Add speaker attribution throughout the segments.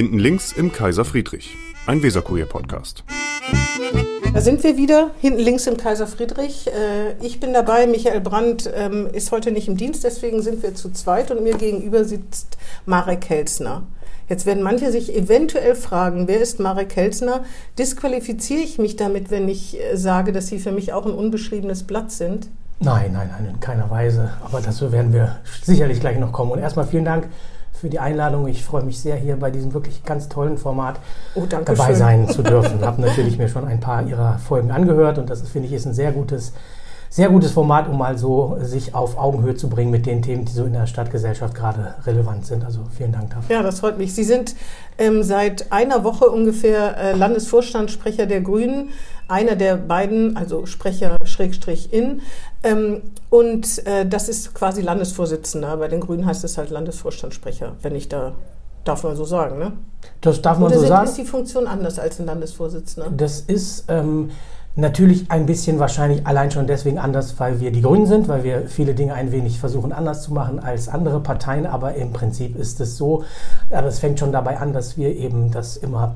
Speaker 1: Hinten links im Kaiser Friedrich, ein Weserkurier-Podcast.
Speaker 2: Da sind wir wieder, hinten links im Kaiser Friedrich. Äh, ich bin dabei, Michael Brandt ähm, ist heute nicht im Dienst, deswegen sind wir zu zweit und mir gegenüber sitzt Marek Helsner. Jetzt werden manche sich eventuell fragen, wer ist Marek Helsner? Disqualifiziere ich mich damit, wenn ich äh, sage, dass Sie für mich auch ein unbeschriebenes Blatt sind?
Speaker 3: Nein, nein, nein, in keiner Weise. Aber dazu werden wir sicherlich gleich noch kommen. Und erstmal vielen Dank für die Einladung. Ich freue mich sehr, hier bei diesem wirklich ganz tollen Format
Speaker 2: oh,
Speaker 3: dabei
Speaker 2: schön.
Speaker 3: sein zu dürfen. Ich habe natürlich mir schon ein paar Ihrer Folgen angehört und das finde ich ist ein sehr gutes, sehr gutes Format, um mal so sich auf Augenhöhe zu bringen mit den Themen, die so in der Stadtgesellschaft gerade relevant sind. Also vielen Dank dafür.
Speaker 2: Ja, das freut mich. Sie sind ähm, seit einer Woche ungefähr äh, Landesvorstandssprecher der Grünen einer der beiden, also Sprecher Schrägstrich in. Ähm, und äh, das ist quasi Landesvorsitzender. Bei den Grünen heißt es halt Landesvorstandssprecher, wenn ich da Darf man so sagen, ne?
Speaker 3: Das darf man
Speaker 2: Oder
Speaker 3: so
Speaker 2: sind,
Speaker 3: sagen.
Speaker 2: ist die Funktion anders als ein Landesvorsitzender?
Speaker 3: Das ist ähm, natürlich ein bisschen wahrscheinlich allein schon deswegen anders, weil wir die Grünen sind, weil wir viele Dinge ein wenig versuchen anders zu machen als andere Parteien. Aber im Prinzip ist es so, aber es fängt schon dabei an, dass wir eben das immer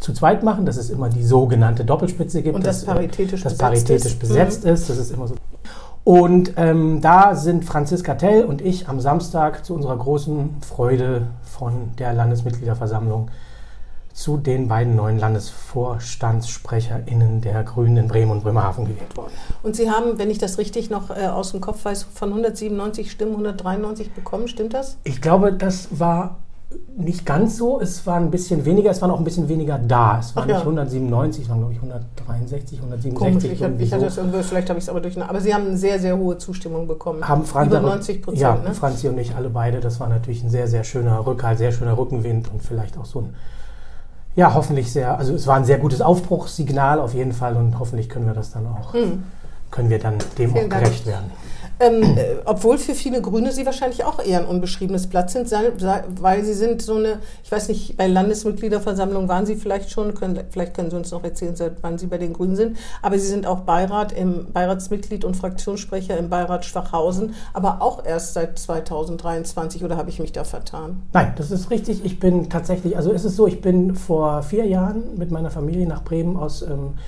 Speaker 3: zu zweit machen, dass es immer die sogenannte Doppelspitze gibt.
Speaker 2: Und das
Speaker 3: dass,
Speaker 2: paritätisch
Speaker 3: das
Speaker 2: besetzt
Speaker 3: paritätisch
Speaker 2: ist.
Speaker 3: besetzt
Speaker 2: Mhm.
Speaker 3: ist. Das ist immer so. Und ähm, da sind Franziska Tell und ich am Samstag zu unserer großen Freude von der Landesmitgliederversammlung zu den beiden neuen LandesvorstandssprecherInnen der Grünen in Bremen und Bremerhaven gewählt worden.
Speaker 2: Und Sie haben, wenn ich das richtig noch äh, aus dem Kopf weiß, von 197 Stimmen 193 bekommen, stimmt das?
Speaker 3: Ich glaube, das war nicht ganz so. Es war ein bisschen weniger, es waren auch ein bisschen weniger da. Es waren
Speaker 2: Ach ja.
Speaker 3: nicht 197, es waren glaube ich 163, 167.
Speaker 2: Komisch, ich, hab, ich hatte das irgendwo, vielleicht habe ich es aber durch. Aber Sie haben eine sehr, sehr hohe Zustimmung bekommen.
Speaker 3: haben Franz,
Speaker 2: Über 90 Prozent,
Speaker 3: Ja,
Speaker 2: ne?
Speaker 3: Franzi und ich alle beide. Das war natürlich ein sehr, sehr schöner Rückhalt, sehr schöner Rückenwind und vielleicht auch so ein, ja, hoffentlich sehr, also es war ein sehr gutes Aufbruchssignal auf jeden Fall und hoffentlich können wir das dann auch, können wir dann dem.
Speaker 2: Vielen
Speaker 3: auch
Speaker 2: Dank.
Speaker 3: gerecht werden.
Speaker 2: Ähm, äh, obwohl für viele Grüne Sie wahrscheinlich auch eher ein unbeschriebenes Blatt sind, weil Sie sind so eine, ich weiß nicht, bei Landesmitgliederversammlungen waren Sie vielleicht schon, können, vielleicht können Sie uns noch erzählen, seit wann Sie bei den Grünen sind, aber Sie sind auch Beirat im Beiratsmitglied und Fraktionssprecher im Beirat Schwachhausen, aber auch erst seit 2023 oder habe ich mich da vertan?
Speaker 3: Nein, das ist richtig. Ich bin tatsächlich, also es ist so, ich bin vor vier Jahren mit meiner Familie nach Bremen aus ähm,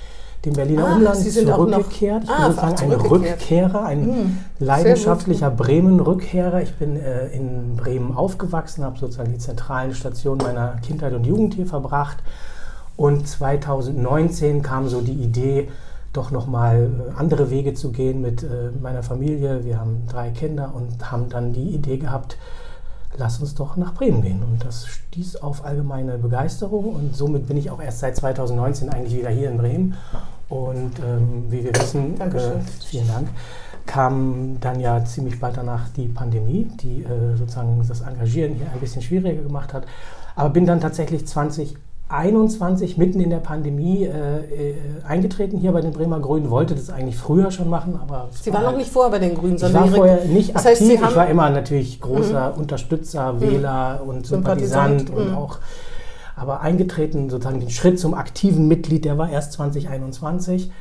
Speaker 3: dem Berliner
Speaker 2: Ah,
Speaker 3: Umland
Speaker 2: auch noch-
Speaker 3: zurückgekehrt. Ich
Speaker 2: Ah,
Speaker 3: bin sozusagen ein
Speaker 2: zurückgekehrt.
Speaker 3: Rückkehrer, ein
Speaker 2: Hm,
Speaker 3: leidenschaftlicher Bremen-Rückkehrer. Ich bin äh, in Bremen aufgewachsen, habe sozusagen die zentralen Stationen meiner Kindheit und Jugend hier verbracht. Und 2019 kam so die Idee, doch nochmal andere Wege zu gehen mit äh, meiner Familie. Wir haben drei Kinder und haben dann die Idee gehabt, lass uns doch nach Bremen gehen. Und das stieß auf allgemeine Begeisterung und somit bin ich auch erst seit 2019 eigentlich wieder hier in Bremen. Und ähm, wie wir wissen, äh, vielen Dank, kam dann ja ziemlich bald danach die Pandemie, die äh, sozusagen das Engagieren hier ein bisschen schwieriger gemacht hat. Aber bin dann tatsächlich 2021 mitten in der Pandemie äh, äh, eingetreten hier bei den Bremer Grünen, wollte das eigentlich früher schon machen, aber
Speaker 2: Sie
Speaker 3: war
Speaker 2: waren noch
Speaker 3: halt-
Speaker 2: nicht vorher bei den Grünen,
Speaker 3: ich
Speaker 2: sondern
Speaker 3: war
Speaker 2: Ihre-
Speaker 3: vorher nicht
Speaker 2: Das
Speaker 3: aktiv,
Speaker 2: heißt, Sie
Speaker 3: ich
Speaker 2: Mhm.
Speaker 3: war immer natürlich großer Unterstützer, Wähler und Sympathisant,
Speaker 2: Sympathisant,
Speaker 3: und
Speaker 2: mhm.
Speaker 3: auch, aber eingetreten, sozusagen den Schritt zum aktiven Mitglied, der war erst 2021.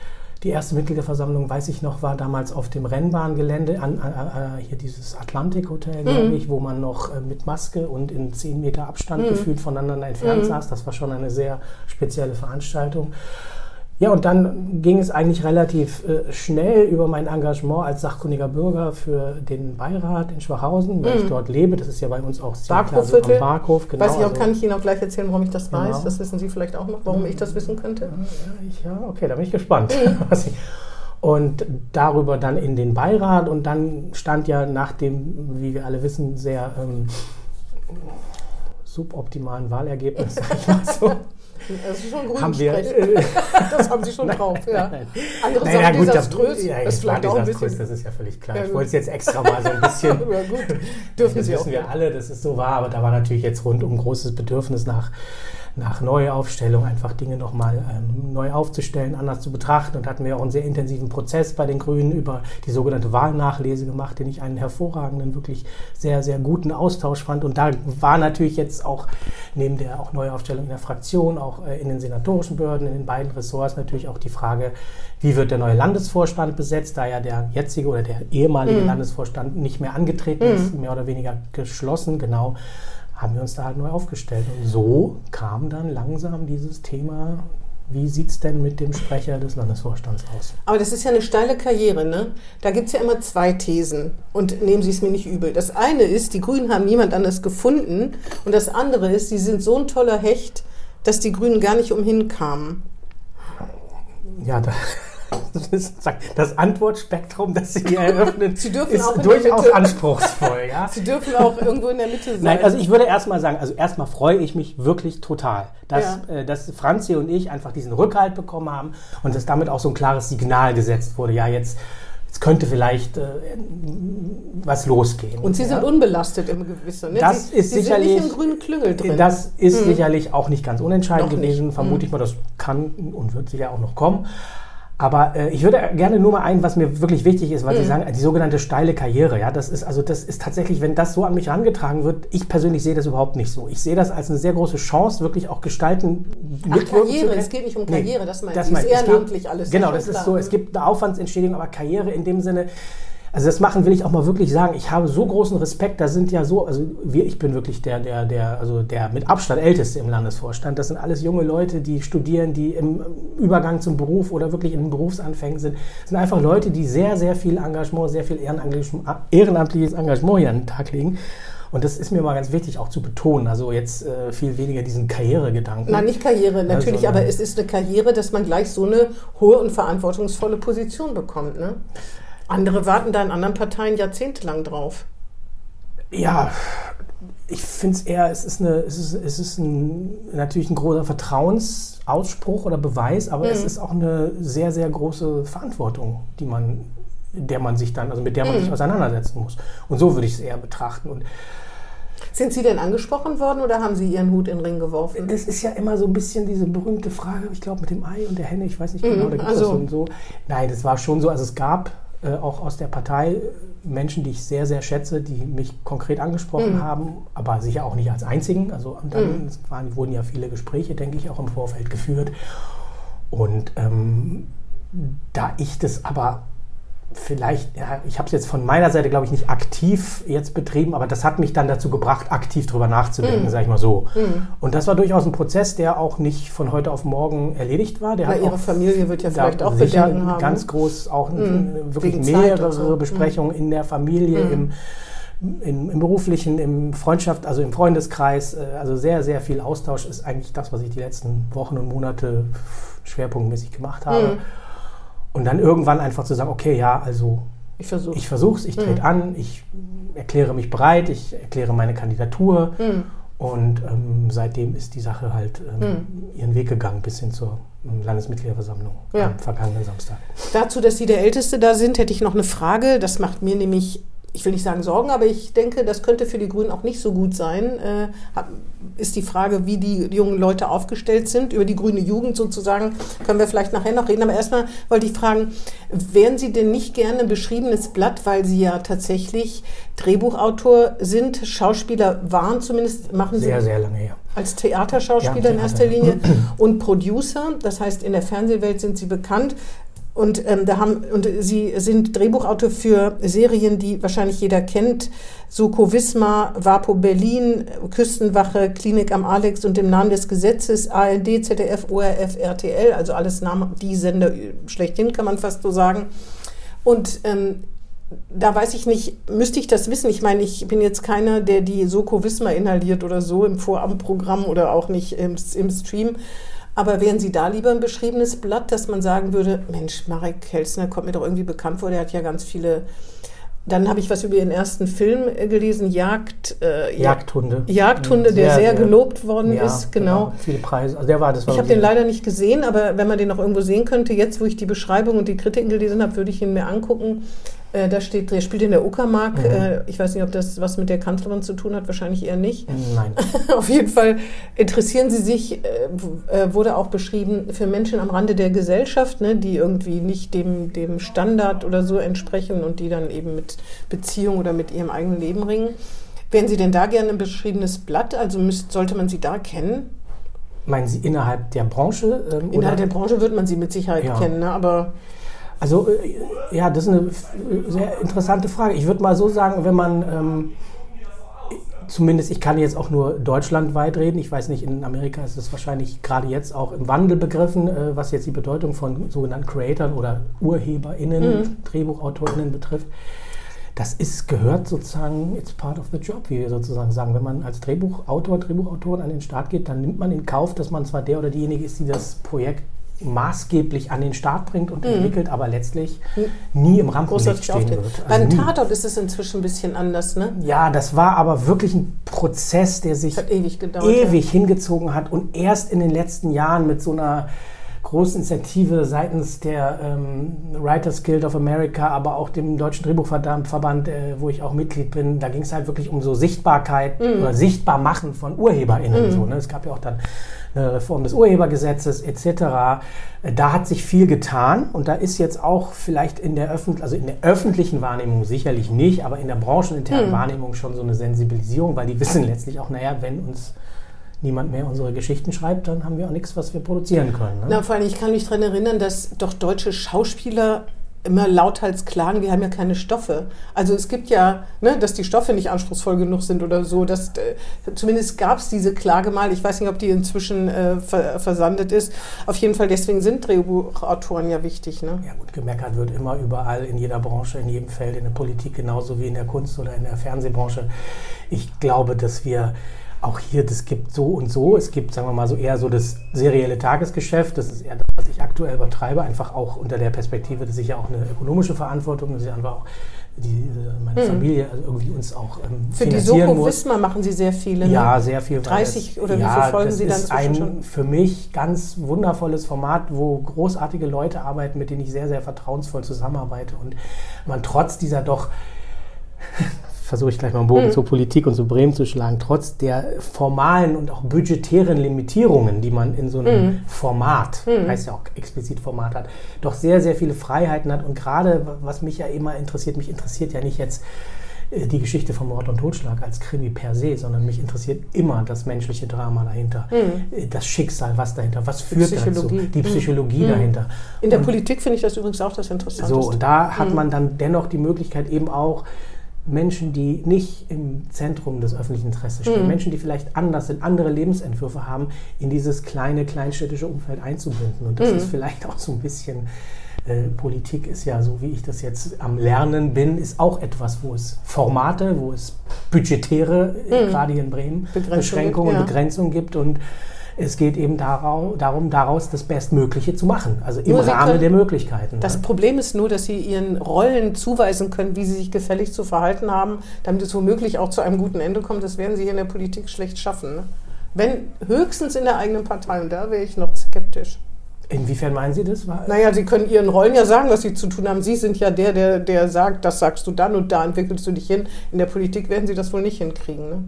Speaker 3: Die erste Mitgliederversammlung, weiß ich noch, war damals auf dem Rennbahngelände, an, äh, hier dieses Atlantik Hotel, glaube
Speaker 2: Mhm.
Speaker 3: ich, wo man noch äh, mit Maske und in 10 Meter Abstand gefühlt voneinander entfernt
Speaker 2: Mhm.
Speaker 3: saß. Das war schon eine sehr spezielle Veranstaltung. Ja, und dann ging es eigentlich relativ äh, schnell über mein Engagement als sachkundiger Bürger für den Beirat in Schwachhausen, weil ich dort lebe. Das ist ja bei uns auch ziemlich klar so am Barkhof. Genau,
Speaker 2: Weiß ich auch,
Speaker 3: also-
Speaker 2: kann ich Ihnen auch gleich erzählen, warum ich das
Speaker 3: Genau.
Speaker 2: weiß. Das wissen Sie vielleicht auch noch, warum ich das wissen könnte.
Speaker 3: Ja, okay, da bin ich gespannt.
Speaker 2: Mhm.
Speaker 3: Und darüber dann in den Beirat und dann stand ja nach dem, wie wir alle wissen, sehr ähm, suboptimalen Wahlergebnis, sag ich mal so,
Speaker 2: Das ist schon
Speaker 3: haben wir... Äh,
Speaker 2: Das haben Sie schon drauf, ja. Andere
Speaker 3: naja,
Speaker 2: sagen
Speaker 3: gut,
Speaker 2: desaströs.
Speaker 3: das, ja,
Speaker 2: das ist
Speaker 3: das
Speaker 2: vielleicht auch ein bisschen.
Speaker 3: das ist ja völlig klar.
Speaker 2: Ja,
Speaker 3: ich wollte es jetzt extra mal so ein bisschen...
Speaker 2: Ja, gut. Dürfen
Speaker 3: das
Speaker 2: Sie auch.
Speaker 3: wissen wir alle, dass es so war, aber da war natürlich jetzt rundum großes Bedürfnis nach, nach Neuaufstellung, einfach Dinge nochmal ähm, neu aufzustellen, anders zu betrachten. Und hatten wir auch einen sehr intensiven Prozess bei den Grünen über die sogenannte Wahlnachlese gemacht, den ich einen hervorragenden, wirklich sehr, sehr guten Austausch fand. Und da war natürlich jetzt auch neben der auch Neuaufstellung in der Fraktion, auch äh, in den senatorischen Behörden, in den beiden Ressorts natürlich auch die Frage, wie wird der neue Landesvorstand besetzt, da ja der jetzige oder der ehemalige Landesvorstand nicht mehr angetreten ist, mehr oder weniger geschlossen, genau haben wir uns da halt neu aufgestellt. Und so kam dann langsam dieses Thema wie sieht es denn mit dem Sprecher des Landesvorstands aus?
Speaker 2: Aber das ist ja eine steile Karriere, ne? Da gibt es ja immer zwei Thesen. Und nehmen Sie es mir nicht übel. Das eine ist, die Grünen haben niemand anders gefunden. Und das andere ist, sie sind so ein toller Hecht, dass die Grünen gar nicht umhin kamen.
Speaker 3: Ja, da, das Antwortspektrum, das Sie hier eröffnen,
Speaker 2: Sie
Speaker 3: ist durchaus anspruchsvoll. Ja?
Speaker 2: Sie dürfen auch irgendwo in der Mitte sein.
Speaker 3: Nein, also ich würde erstmal sagen, also erstmal freue ich mich wirklich total, dass,
Speaker 2: Ja.
Speaker 3: äh, dass Franzi und ich einfach diesen Rückhalt bekommen haben und dass damit auch so ein klares Signal gesetzt wurde. Ja, jetzt, jetzt könnte vielleicht äh, was losgehen.
Speaker 2: und Sie
Speaker 3: ja?
Speaker 2: sind unbelastet im Gewissen. Ne?
Speaker 3: Das
Speaker 2: Sie,
Speaker 3: ist
Speaker 2: Sie
Speaker 3: sicherlich-
Speaker 2: sind nicht im grünen Klüngel drin.
Speaker 3: Das ist sicherlich auch nicht ganz unentscheidend
Speaker 2: Noch nicht.
Speaker 3: gewesen, vermute ich mal. Das kann und wird sicher auch noch kommen. Aber äh, ich würde gerne nur mal ein, was mir wirklich wichtig ist, weil Sie sagen, die sogenannte steile Karriere. Ja, das ist also das ist tatsächlich, wenn das so an mich herangetragen wird, ich persönlich sehe das überhaupt nicht so. Ich sehe das als eine sehr große Chance, wirklich auch gestalten.
Speaker 2: Ach, Karriere, es geht nicht um Karriere, das meine ich.
Speaker 3: meine
Speaker 2: Ist
Speaker 3: geht-
Speaker 2: ehrenamtlich alles,
Speaker 3: Genau, das ist
Speaker 2: klar.
Speaker 3: so. Es gibt eine Aufwandsentschädigung, aber Karriere in dem Sinne. Also das machen will ich auch mal wirklich sagen. Ich habe so großen Respekt. Da sind ja so, also wir, ich bin wirklich der, der, der, also der mit Abstand älteste im Landesvorstand. Das sind alles junge Leute, die studieren, die im Übergang zum Beruf oder wirklich in den Berufsanfängen sind. Das sind einfach Leute, die sehr, sehr viel Engagement, sehr viel ehrenamtliches, Engagement hier an den Tag legen. Und das ist mir mal ganz wichtig auch zu betonen. Also jetzt äh, viel weniger diesen Karrieregedanken.
Speaker 2: Nein, nicht Karriere, natürlich,
Speaker 3: sondern-
Speaker 2: aber es ist eine Karriere, dass man gleich so eine hohe und verantwortungsvolle Position bekommt. Ne? Andere warten da in anderen Parteien jahrzehntelang drauf.
Speaker 3: Ja, ich finde es eher, es ist, eine, es ist, es ist ein, natürlich ein großer Vertrauensausspruch oder Beweis, aber es ist auch eine sehr, sehr große Verantwortung, die man, der man sich dann, also mit der man sich auseinandersetzen muss. Und so würde ich es eher betrachten. Und
Speaker 2: Sind Sie denn angesprochen worden oder haben Sie Ihren Hut in den Ring geworfen?
Speaker 3: das ist ja immer so ein bisschen diese berühmte Frage, ich glaube mit dem Ei und der Henne, ich weiß nicht genau, da gibt es
Speaker 2: also-
Speaker 3: das so und so. Nein, das war schon so, also es gab äh, auch aus der Partei Menschen, die ich sehr, sehr schätze, die mich konkret angesprochen haben, aber sicher auch nicht als einzigen. Also dann es waren, wurden ja viele Gespräche, denke ich, auch im Vorfeld geführt. Und ähm, da ich das aber vielleicht, ja, ich habe es jetzt von meiner Seite, glaube ich, nicht aktiv jetzt betrieben, aber das hat mich dann dazu gebracht, aktiv drüber nachzudenken, sage ich mal so. Und das war durchaus ein Prozess, der auch nicht von heute auf morgen erledigt war. Der hat
Speaker 2: Ihre Familie wird ja vielleicht auch Bedenken haben.
Speaker 3: ganz groß, auch wirklich
Speaker 2: Wegen Zeit
Speaker 3: mehrere
Speaker 2: so.
Speaker 3: Besprechungen in der Familie, im, im, im beruflichen, im Freundschaft, also im Freundeskreis. äh, Also sehr, sehr viel Austausch ist eigentlich das, was ich die letzten Wochen und Monate schwerpunktmäßig gemacht habe. Und dann irgendwann einfach zu sagen, okay, ja, also
Speaker 2: Ich versuche.
Speaker 3: ich versuche es, ich trete an, ich erkläre mich bereit, ich erkläre meine Kandidatur. Und ähm, seitdem ist die Sache halt ähm, ihren Weg gegangen bis hin zur ähm, Landesmitgliederversammlung
Speaker 2: Ja.
Speaker 3: am vergangenen Samstag.
Speaker 2: Dazu, dass Sie der Älteste da sind, hätte ich noch eine Frage. Das macht mir nämlich, ich will nicht sagen Sorgen, aber ich denke, das könnte für die Grünen auch nicht so gut sein. Äh, ist die Frage, wie die jungen Leute aufgestellt sind. Über die grüne Jugend sozusagen können wir vielleicht nachher noch reden. Aber erstmal wollte ich fragen, wären Sie denn nicht gerne ein beschriebenes Blatt, weil Sie ja tatsächlich Drehbuchautor sind, Schauspieler waren zumindest, machen Sie
Speaker 3: Sehr, sehr lange her.
Speaker 2: als Theaterschauspieler
Speaker 3: Ja,
Speaker 2: in erster
Speaker 3: Theater.
Speaker 2: Linie und Producer. Das heißt, in der Fernsehwelt sind sie bekannt. Und, ähm, da haben, und sie sind Drehbuchautor für Serien, die wahrscheinlich jeder kennt. Soko Wismar, Vapo Berlin, Küstenwache, Klinik am Alex und im Namen des Gesetzes, ARD, ZDF, ORF, RTL, also alles Namen, die Sender schlechthin, kann man fast so sagen. Und ähm, da weiß ich nicht, müsste ich das wissen? Ich meine, ich bin jetzt keiner, der die Soko Wismar inhaliert oder so im Vorabendprogramm oder auch nicht im, im Stream. Aber wären Sie da lieber ein beschriebenes Blatt, dass man sagen würde, Mensch, Marek Helsner kommt mir doch irgendwie bekannt vor, der hat ja ganz viele. Dann habe ich was über Ihren ersten Film gelesen, Jagd, äh,
Speaker 3: Jagdhunde.
Speaker 2: Jagdhunde, der sehr, gelobt worden
Speaker 3: ja,
Speaker 2: ist, genau.
Speaker 3: da Viele Preise. Also der war, das war
Speaker 2: Ich habe den leider nicht gesehen, aber wenn man den noch irgendwo sehen könnte, jetzt wo ich die Beschreibung und die Kritiken gelesen habe, würde ich ihn mir angucken. Äh, da steht, der spielt in der Uckermark.
Speaker 3: Mhm.
Speaker 2: Äh, ich weiß nicht, ob das was mit der Kanzlerin zu tun hat, wahrscheinlich eher nicht.
Speaker 3: Nein.
Speaker 2: Auf jeden Fall interessieren Sie sich, äh, äh, wurde auch beschrieben, für Menschen am Rande der Gesellschaft, ne, die irgendwie nicht dem, dem Standard oder so entsprechen und die dann eben mit Beziehung oder mit ihrem eigenen Leben ringen. Wären Sie denn da gerne ein beschriebenes Blatt? Also müsst, sollte man Sie da kennen?
Speaker 3: Meinen Sie innerhalb der Branche? Ähm,
Speaker 2: Innerhalb der Branche wird man Sie mit Sicherheit
Speaker 3: Ja.
Speaker 2: kennen, ne? aber
Speaker 3: Also äh, ja, das ist eine f- sehr interessante Frage. Ich würde mal so sagen, wenn man ähm, zumindest, ich kann jetzt auch nur deutschlandweit reden. Ich weiß nicht, in Amerika ist es wahrscheinlich gerade jetzt auch im Wandel begriffen, äh, was jetzt die Bedeutung von sogenannten Creatoren oder UrheberInnen, mhm. DrehbuchautorInnen betrifft. Das ist, gehört sozusagen, it's part of the job, wie wir sozusagen sagen. Wenn man als Drehbuchautor, Drehbuchautorin an den Start geht, dann nimmt man in Kauf, dass man zwar der oder diejenige ist, die das Projekt maßgeblich an den Start bringt und mhm. entwickelt, aber letztlich mhm. nie im Rampenlicht stehen wird. Also
Speaker 2: Beim Tatort ist es inzwischen ein bisschen anders, ne?
Speaker 3: Ja, das war aber wirklich ein Prozess, der sich
Speaker 2: ewig, gedauert,
Speaker 3: ewig ja. hingezogen hat und erst in den letzten Jahren mit so einer großen Initiative seitens der ähm, Writers Guild of America, aber auch dem Deutschen Drehbuchverband, äh, wo ich auch Mitglied bin, da ging es halt wirklich um so Sichtbarkeit mhm. oder Sichtbarmachen von UrheberInnen. Mhm. So, ne? Es gab ja auch dann eine Reform des Urhebergesetzes etc. Da hat sich viel getan und da ist jetzt auch vielleicht in der, Öffentlich also in der öffentlichen Wahrnehmung sicherlich nicht, aber in der brancheninternen mhm. Wahrnehmung schon so eine Sensibilisierung, weil die wissen letztlich auch, naja, wenn uns niemand mehr unsere Geschichten schreibt, dann haben wir auch nichts, was wir produzieren können. Ne?
Speaker 2: Na, vor allem, ich kann mich daran erinnern, dass doch deutsche Schauspieler immer lauthals klagen, wir haben ja keine Stoffe. Also es gibt ja, ne, dass die Stoffe nicht anspruchsvoll genug sind oder so. Dass, äh, zumindest gab es diese Klage mal. Ich weiß nicht, ob die inzwischen äh, ver versandet ist. Auf jeden Fall, deswegen sind Drehbuchautoren ja wichtig. Ne?
Speaker 3: Ja gut, gemeckert wird immer überall, in jeder Branche, in jedem Feld, in der Politik genauso wie in der Kunst oder in der Fernsehbranche. Ich glaube, dass wir auch hier, das gibt so und so. Es gibt, sagen wir mal, so eher so das serielle Tagesgeschäft. Das ist eher das, was ich aktuell betreibe, einfach auch unter der Perspektive, dass ich ja auch eine ökonomische Verantwortung, dass ich einfach auch die, meine hm. Familie also irgendwie uns auch ähm,
Speaker 2: Für die Soko Wismar machen Sie sehr viele,
Speaker 3: ne? Ja, sehr viel.
Speaker 2: 30 oder ja, wie viele Folgen Sie dann
Speaker 3: ist ein schon? für mich ganz wundervolles Format, wo großartige Leute arbeiten, mit denen ich sehr, sehr vertrauensvoll zusammenarbeite und man trotz dieser doch versuche ich gleich mal einen Bogen mhm. zur Politik und zu Bremen zu schlagen, trotz der formalen und auch budgetären Limitierungen, die man in so einem mhm. Format, mhm. heißt ja auch explizit Format hat, doch sehr, sehr viele Freiheiten hat. Und gerade, was mich ja immer interessiert, mich interessiert ja nicht jetzt äh, die Geschichte von Mord und Totschlag als Krimi per se, sondern mich interessiert immer das menschliche Drama dahinter, mhm. Äh, das Schicksal, was dahinter, was führt die dazu, die Psychologie mhm. dahinter.
Speaker 2: In der und Politik finde ich das übrigens auch das Interessante.
Speaker 3: So, und da hat mhm. man dann dennoch die Möglichkeit eben auch Menschen, die nicht im Zentrum des öffentlichen Interesses stehen, mhm. Menschen, die vielleicht anders sind, andere Lebensentwürfe haben, in dieses kleine, kleinstädtische Umfeld einzubinden. Und das mhm. ist vielleicht auch so ein bisschen, äh, Politik ist ja so, wie ich das jetzt am Lernen bin, ist auch etwas, wo es Formate, wo es budgetäre, mhm. gerade hier in Bremen, Beschränkungen, ja. Begrenzungen gibt und es geht eben darum, daraus das Bestmögliche zu machen, also im Rahmen können, der Möglichkeiten.
Speaker 2: Das ne? Problem ist nur, dass Sie Ihren Rollen zuweisen können, wie sie sich gefällig zu verhalten haben, damit es womöglich auch zu einem guten Ende kommt. Das werden Sie in der Politik schlecht schaffen. Ne? Wenn höchstens in der eigenen Partei, und da wäre ich noch skeptisch.
Speaker 3: Inwiefern meinen Sie das?
Speaker 2: Naja, Sie können Ihren Rollen ja sagen, was Sie zu tun haben. Sie sind ja der, der, der sagt, das sagst du dann und da entwickelst du dich hin. In der Politik werden Sie das wohl nicht hinkriegen. Ne?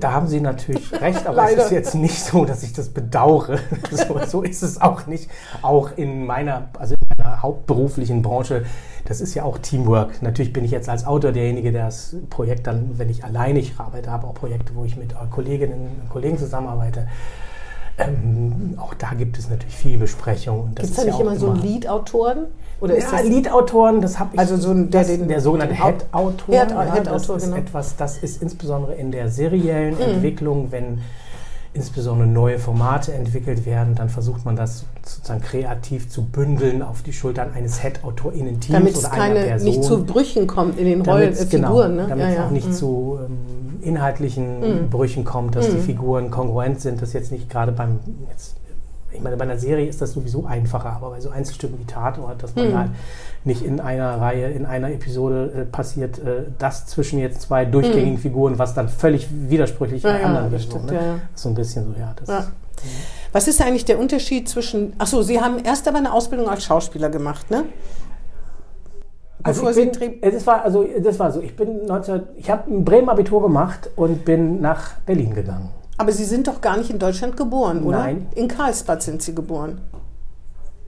Speaker 3: Da haben Sie natürlich recht, aber es ist jetzt nicht so, dass ich das bedauere. So, so, ist es auch nicht. Auch in meiner, also in meiner hauptberuflichen Branche, das ist ja auch Teamwork. Natürlich bin ich jetzt als Autor derjenige, der das Projekt dann, wenn ich alleine ich arbeite, habe auch Projekte, wo ich mit Kolleginnen und Kollegen zusammenarbeite. Ähm, auch da gibt es natürlich viel Besprechung.
Speaker 2: Gibt es da nicht ja immer so Lead-Autoren?
Speaker 3: Oder ist ja, das Lead-Autoren, das habe ich.
Speaker 2: Also so ein,
Speaker 3: der, das, den, der sogenannte Head-Autor. Head,
Speaker 2: ja, Head
Speaker 3: das ist genau. etwas, das ist insbesondere in der seriellen mhm. Entwicklung, wenn insbesondere neue Formate entwickelt werden, dann versucht man das sozusagen kreativ zu bündeln auf die Schultern eines Head-AutorInnen-Teams
Speaker 2: damit oder keine, einer Person. nicht zu Brüchen kommt in den Rollen, äh,
Speaker 3: genau, Figuren. Ne? Damit ja, es ja. auch nicht mhm. zu ähm, inhaltlichen mhm. Brüchen kommt, dass die mhm. Figuren kongruent sind, das jetzt nicht gerade beim jetzt ich meine, bei einer Serie ist das sowieso einfacher, aber bei so Einzelstücken wie Tatort, dass man mhm. halt nicht in einer Reihe, in einer Episode äh, passiert, äh, das zwischen jetzt zwei durchgängigen mhm. Figuren, was dann völlig widersprüchlich
Speaker 2: ja, in ja, anderen wird.
Speaker 3: Ne? Ja. So ein bisschen so, ja.
Speaker 2: ja. Was ist eigentlich der Unterschied zwischen, achso, Sie haben erst aber eine Ausbildung als Schauspieler gemacht, ne?
Speaker 3: Also ich bin, das war also das war so. Ich bin 19, ich habe ein Bremen Abitur gemacht und bin nach Berlin gegangen.
Speaker 2: Aber Sie sind doch gar nicht in Deutschland geboren, oder?
Speaker 3: Nein.
Speaker 2: In Karlsbad sind Sie geboren.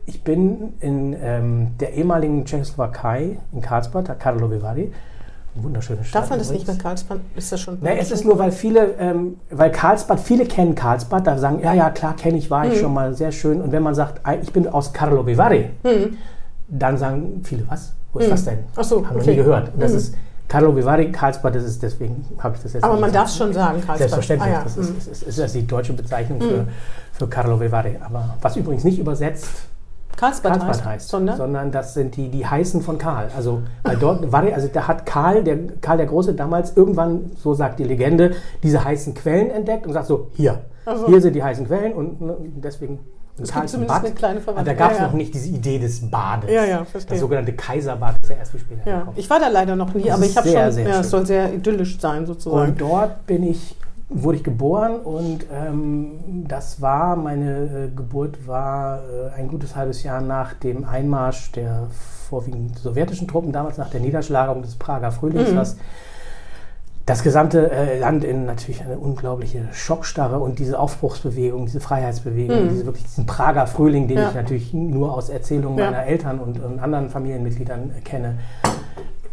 Speaker 3: Ich bin in ähm, der ehemaligen Tschechoslowakei, in Karlsbad, der Karlovy Vary. Wunderschöne Stadt.
Speaker 2: Darf man das nicht mehr Karlsbad? Ist das schon?
Speaker 3: Nein, es ist nur, weil viele, ähm, weil Karlsbad, viele kennen Karlsbad, da sagen, ja, ja, klar, kenne ich, war ich mhm. schon mal, sehr schön. Und wenn man sagt, ich bin aus Karlovy Vary, mhm. dann sagen viele, was? Wo ist mhm. das denn?
Speaker 2: Ach so,
Speaker 3: Haben okay. wir nie gehört. Und das
Speaker 2: mhm.
Speaker 3: ist Carlo Vivari, Karlsbad, das ist deswegen, habe ich das jetzt
Speaker 2: Aber man darf schon sagen, Karlsbad.
Speaker 3: Selbstverständlich,
Speaker 2: Ah, ja.
Speaker 3: das ist,
Speaker 2: Mhm.
Speaker 3: ist, ist, ist, die deutsche Bezeichnung für, für Carlo Vivari. Aber was übrigens nicht übersetzt
Speaker 2: Karlsbad,
Speaker 3: Karlsbad
Speaker 2: heißt,
Speaker 3: heißt,
Speaker 2: sondern?
Speaker 3: sondern das sind die, die heißen von Karl. Also, weil dort war also da hat Karl, der Karl der Große damals irgendwann, so sagt die Legende, diese heißen Quellen entdeckt und sagt so, hier,
Speaker 2: Ach so.
Speaker 3: hier sind die heißen Quellen und ne, deswegen
Speaker 2: Es gibt zumindest
Speaker 3: Bad.
Speaker 2: eine kleine Verwandlung.
Speaker 3: da gab es
Speaker 2: Ja,
Speaker 3: noch nicht diese Idee des Bades.
Speaker 2: Ja, ja, verstehe.
Speaker 3: Das sogenannte Kaiserbad ist ja erst viel später
Speaker 2: Ja,
Speaker 3: gekommen.
Speaker 2: ich war da leider noch nie,
Speaker 3: Das
Speaker 2: aber ich habe schon,
Speaker 3: sehr
Speaker 2: ja, es soll sehr idyllisch sein sozusagen.
Speaker 3: Und dort bin ich, wurde ich geboren und ähm, das war, meine äh, Geburt war äh, ein gutes halbes Jahr nach dem Einmarsch der vorwiegend sowjetischen Truppen, damals nach der Niederschlagung des Prager Frühlings,
Speaker 2: Mhm.
Speaker 3: was das gesamte äh, Land in natürlich eine unglaubliche Schockstarre und diese Aufbruchsbewegung, diese Freiheitsbewegung,
Speaker 2: Mhm.
Speaker 3: diese wirklich diesen Prager Frühling, den
Speaker 2: Ja.
Speaker 3: ich natürlich nur aus Erzählungen
Speaker 2: Ja.
Speaker 3: meiner Eltern und, und anderen Familienmitgliedern äh, kenne,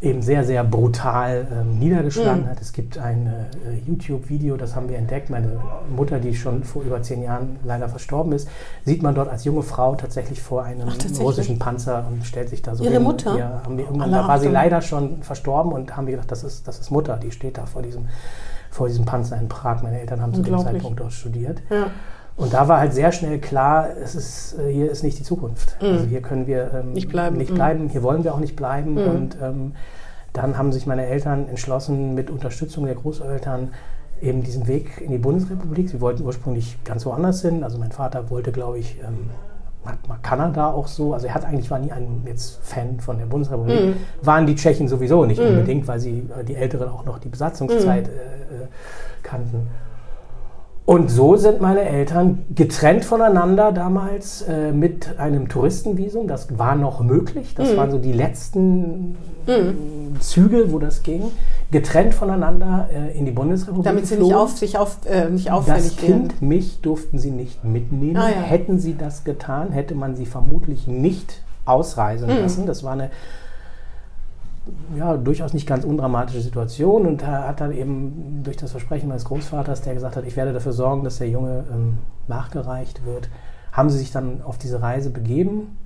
Speaker 3: eben sehr, sehr brutal ähm, niedergeschlagen
Speaker 2: Mhm.
Speaker 3: hat. Es gibt ein äh, YouTube-Video, das haben wir entdeckt. Meine Mutter, die schon vor über zehn Jahren leider verstorben ist, sieht man dort als junge Frau tatsächlich vor einem
Speaker 2: Ach, tatsächlich?
Speaker 3: russischen Panzer und stellt sich da so
Speaker 2: Ihre
Speaker 3: hin.
Speaker 2: Mutter?
Speaker 3: Ja, haben wir irgendwann, da war sie leider schon verstorben und haben wir gedacht, das ist, das ist Mutter, die steht da vor diesem, vor diesem Panzer in Prag. Meine Eltern haben zu dem. Zeitpunkt dort studiert.
Speaker 2: Ja.
Speaker 3: Und da war halt sehr schnell klar, es ist, äh, hier ist nicht die Zukunft.
Speaker 2: Mhm.
Speaker 3: Also hier können wir ähm,
Speaker 2: Nicht bleiben.
Speaker 3: nicht
Speaker 2: Mhm.
Speaker 3: bleiben, hier wollen wir auch nicht bleiben.
Speaker 2: Mhm.
Speaker 3: Und ähm, dann haben sich meine Eltern entschlossen, mit Unterstützung der Großeltern eben diesen Weg in die Bundesrepublik. Sie wollten ursprünglich ganz woanders hin. Also mein Vater wollte, glaube ich, ähm, hat mal Kanada auch so. Also er hat eigentlich war nie ein jetzt Fan von der Bundesrepublik.
Speaker 2: Mhm.
Speaker 3: Waren die Tschechen sowieso nicht
Speaker 2: Mhm.
Speaker 3: unbedingt, weil sie äh, die Älteren auch noch die Besatzungszeit äh, äh, kannten. Und so sind meine Eltern getrennt voneinander damals äh, mit einem Touristenvisum. Das war noch möglich. Das
Speaker 2: Mhm.
Speaker 3: waren so die letzten Züge, wo das ging. Getrennt voneinander äh, in die Bundesrepublik.
Speaker 2: Damit sie nicht, auf, sich auf, äh, nicht
Speaker 3: Das
Speaker 2: auffällig werden.
Speaker 3: Kind, mich durften sie nicht mitnehmen.
Speaker 2: Ah, ja.
Speaker 3: Hätten sie das getan, hätte man sie vermutlich nicht ausreisen
Speaker 2: Mhm.
Speaker 3: lassen. Das war eine ja, durchaus nicht ganz undramatische Situation und hat dann eben durch das Versprechen meines Großvaters, der gesagt hat, ich werde dafür sorgen, dass der Junge ähm, nachgereicht wird, haben sie sich dann auf diese Reise begeben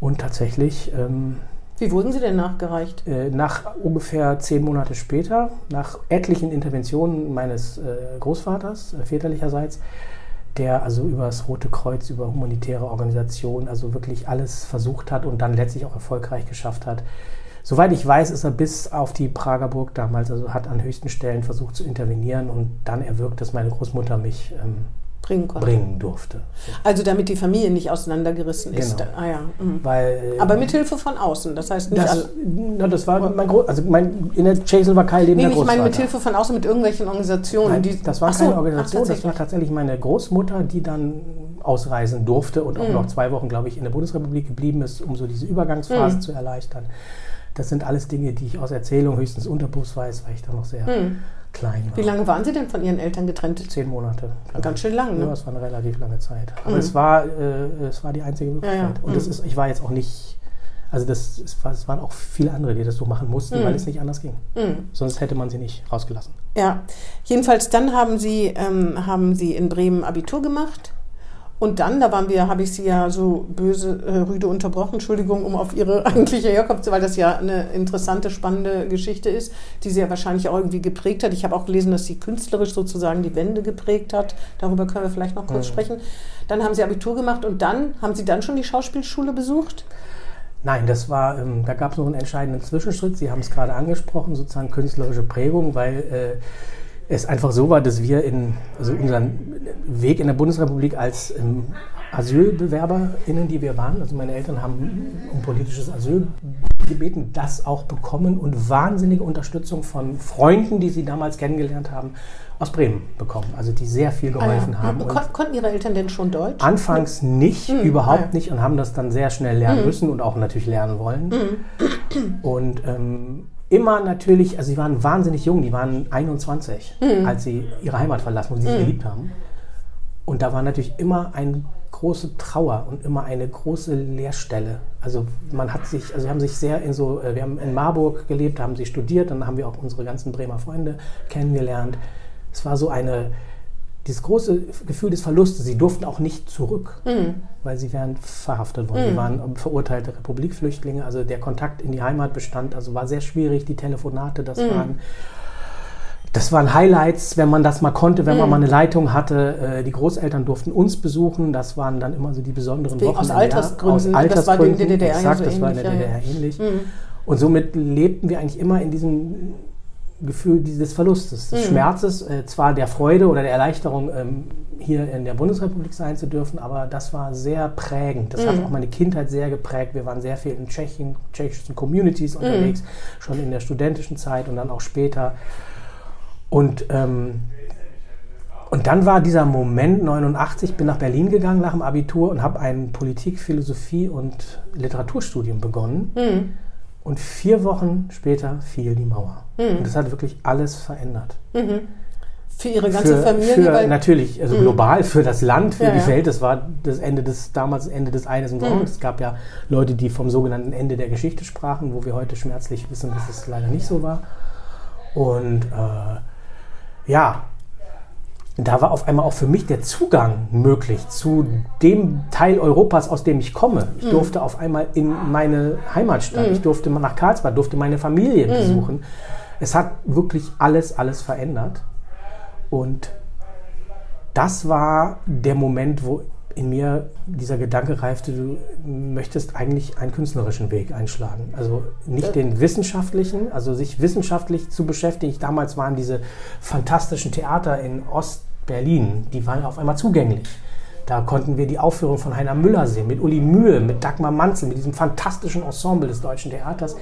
Speaker 3: und tatsächlich ähm,
Speaker 2: Wie wurden sie denn nachgereicht?
Speaker 3: äh, nach ungefähr zehn Monate später, nach etlichen Interventionen meines äh, Großvaters, äh, väterlicherseits, der also über das Rote Kreuz, über humanitäre Organisationen, also wirklich alles versucht hat und dann letztlich auch erfolgreich geschafft hat. Soweit ich weiß, ist er bis auf die Prager Burg damals, also hat an höchsten Stellen versucht zu intervenieren und dann erwirkt, dass meine Großmutter mich ähm,
Speaker 2: Bringen konnten.
Speaker 3: bringen durfte.
Speaker 2: Also damit die Familie nicht auseinandergerissen ist.
Speaker 3: Genau.
Speaker 2: Ah, ja. mhm.
Speaker 3: Weil, äh,
Speaker 2: Aber mit Hilfe von außen. Das heißt nicht
Speaker 3: das,
Speaker 2: alle.
Speaker 3: na, das war mein Groß, also mein in der Tschechoslowakei lebender
Speaker 2: Nee, ich meine mit
Speaker 3: Großvater.
Speaker 2: Hilfe von außen mit irgendwelchen Organisationen.
Speaker 3: Nein,
Speaker 2: die,
Speaker 3: das war
Speaker 2: Ach so,
Speaker 3: keine
Speaker 2: ach,
Speaker 3: Organisation, das war
Speaker 2: tatsächlich.
Speaker 3: tatsächlich meine Großmutter, die dann ausreisen durfte und auch
Speaker 2: Mhm.
Speaker 3: noch zwei Wochen, glaube ich, in der Bundesrepublik geblieben ist, um so diese Übergangsphase
Speaker 2: Mhm.
Speaker 3: zu erleichtern. Das sind alles Dinge, die ich aus Erzählung höchstens unterbewusst weiß, weil ich da noch sehr
Speaker 2: Mhm.
Speaker 3: Klein war.
Speaker 2: Wie lange waren Sie denn von Ihren Eltern getrennt?
Speaker 3: Zehn Monate.
Speaker 2: Ganz schön lang,
Speaker 3: Ja,
Speaker 2: ne?
Speaker 3: es war eine relativ lange Zeit. Aber
Speaker 2: Mhm.
Speaker 3: es, war, äh, es war die einzige Möglichkeit.
Speaker 2: Ja, ja.
Speaker 3: Und das
Speaker 2: Mhm.
Speaker 3: ist, ich war jetzt auch nicht, also das, es waren auch viele andere, die das so machen mussten,
Speaker 2: Mhm.
Speaker 3: weil es nicht anders ging.
Speaker 2: Mhm.
Speaker 3: Sonst hätte man sie nicht rausgelassen.
Speaker 2: Ja, jedenfalls dann haben Sie, ähm, haben Sie in Bremen Abitur gemacht. Und dann, da waren wir, habe ich Sie ja so böse, äh, rüde unterbrochen, Entschuldigung, um auf Ihre eigentliche Herkunft, weil das ja eine interessante, spannende Geschichte ist, die Sie ja wahrscheinlich auch irgendwie geprägt hat. Ich habe auch gelesen, dass sie künstlerisch sozusagen die Wende geprägt hat. Darüber können wir vielleicht noch kurz
Speaker 3: Mhm.
Speaker 2: sprechen. Dann haben Sie Abitur gemacht und dann, haben Sie dann schon die Schauspielschule besucht?
Speaker 3: Nein, das war, ähm, da gab es noch einen entscheidenden Zwischenschritt. Sie haben es gerade angesprochen, sozusagen künstlerische Prägung, weil äh, es einfach so war, dass wir in, also unseren Weg in der Bundesrepublik als ähm, AsylbewerberInnen, die wir waren, also meine Eltern haben um politisches Asyl gebeten, das auch bekommen und wahnsinnige Unterstützung von Freunden, die sie damals kennengelernt haben, aus Bremen bekommen, also die sehr viel geholfen
Speaker 2: Ah, ja.
Speaker 3: haben.
Speaker 2: Und
Speaker 3: Und
Speaker 2: kon konnten Ihre Eltern denn schon Deutsch?
Speaker 3: Anfangs nicht,
Speaker 2: Mhm,
Speaker 3: überhaupt
Speaker 2: ja.
Speaker 3: nicht und haben das dann sehr schnell lernen
Speaker 2: Mhm.
Speaker 3: müssen und auch natürlich lernen wollen. Und ähm, immer natürlich, also sie waren wahnsinnig jung, die waren 21,
Speaker 2: Mhm.
Speaker 3: als sie ihre Heimat verlassen, wo sie sich geliebt haben. Und da war natürlich immer eine große Trauer und immer eine große Leerstelle. Also man hat sich, also wir haben sich sehr in so, äh, wir haben in Marburg gelebt, haben sie studiert, dann haben wir auch unsere ganzen Bremer Freunde kennengelernt. Es war so eine dieses große Gefühl des Verlustes. Sie durften auch nicht zurück,
Speaker 2: Mhm.
Speaker 3: weil sie wären verhaftet worden. Sie waren verurteilte Republikflüchtlinge. Also der Kontakt in die Heimat bestand, also war sehr schwierig. Die Telefonate, das waren das waren Highlights, wenn man das mal konnte, wenn man mal eine Leitung hatte. Äh, Die Großeltern durften uns besuchen. Das waren dann immer so die besonderen Wochen.
Speaker 2: aus. Altersgründen.
Speaker 3: Aus
Speaker 2: Das war in der
Speaker 3: Altersgründen,
Speaker 2: DDR
Speaker 3: Exakt,
Speaker 2: so
Speaker 3: das war in der
Speaker 2: ähnlich,
Speaker 3: DDR
Speaker 2: ja.
Speaker 3: ähnlich.
Speaker 2: Mhm.
Speaker 3: Und somit lebten wir eigentlich immer in diesem Gefühl dieses Verlustes,
Speaker 2: Mhm.
Speaker 3: des Schmerzes, äh, zwar der Freude oder der Erleichterung, ähm, hier in der Bundesrepublik sein zu dürfen, aber das war sehr prägend. Das
Speaker 2: Mhm.
Speaker 3: hat auch meine Kindheit sehr geprägt. Wir waren sehr viel in Tschechien, tschechischen Communities
Speaker 2: Mhm.
Speaker 3: unterwegs, schon in der studentischen Zeit und dann auch später. Und, ähm, und dann war dieser Moment 89, bin nach Berlin gegangen nach dem Abitur und habe ein Politik, Philosophie und Literaturstudium begonnen.
Speaker 2: Mhm.
Speaker 3: Und vier Wochen später fiel die Mauer. Und das hat wirklich alles verändert.
Speaker 2: Für ihre ganze
Speaker 3: Für,
Speaker 2: Familie,
Speaker 3: für natürlich, also global, für das Land, für
Speaker 2: Ja,
Speaker 3: die
Speaker 2: ja.
Speaker 3: Welt. Das war das Ende des, damals Ende des Eines und Worms. Es gab ja Leute, die vom sogenannten Ende der Geschichte sprachen, wo wir heute schmerzlich wissen, dass es leider nicht so war. Und äh, ja, da war auf einmal auch für mich der Zugang möglich zu dem Teil Europas, aus dem ich komme. Ich durfte auf einmal in meine Heimatstadt, ich durfte nach Karlsbad, durfte meine Familie besuchen. Es hat wirklich alles, alles verändert. Und das war der Moment, wo in mir dieser Gedanke reifte, du möchtest eigentlich einen künstlerischen Weg einschlagen. Also nicht den wissenschaftlichen, also sich wissenschaftlich zu beschäftigen. Damals waren diese fantastischen Theater in Ost-Berlin, die waren auf einmal zugänglich. Da konnten wir die Aufführung von Heiner Müller sehen, mit Uli Mühe, mit Dagmar Manzel, mit diesem fantastischen Ensemble des Deutschen Theaters,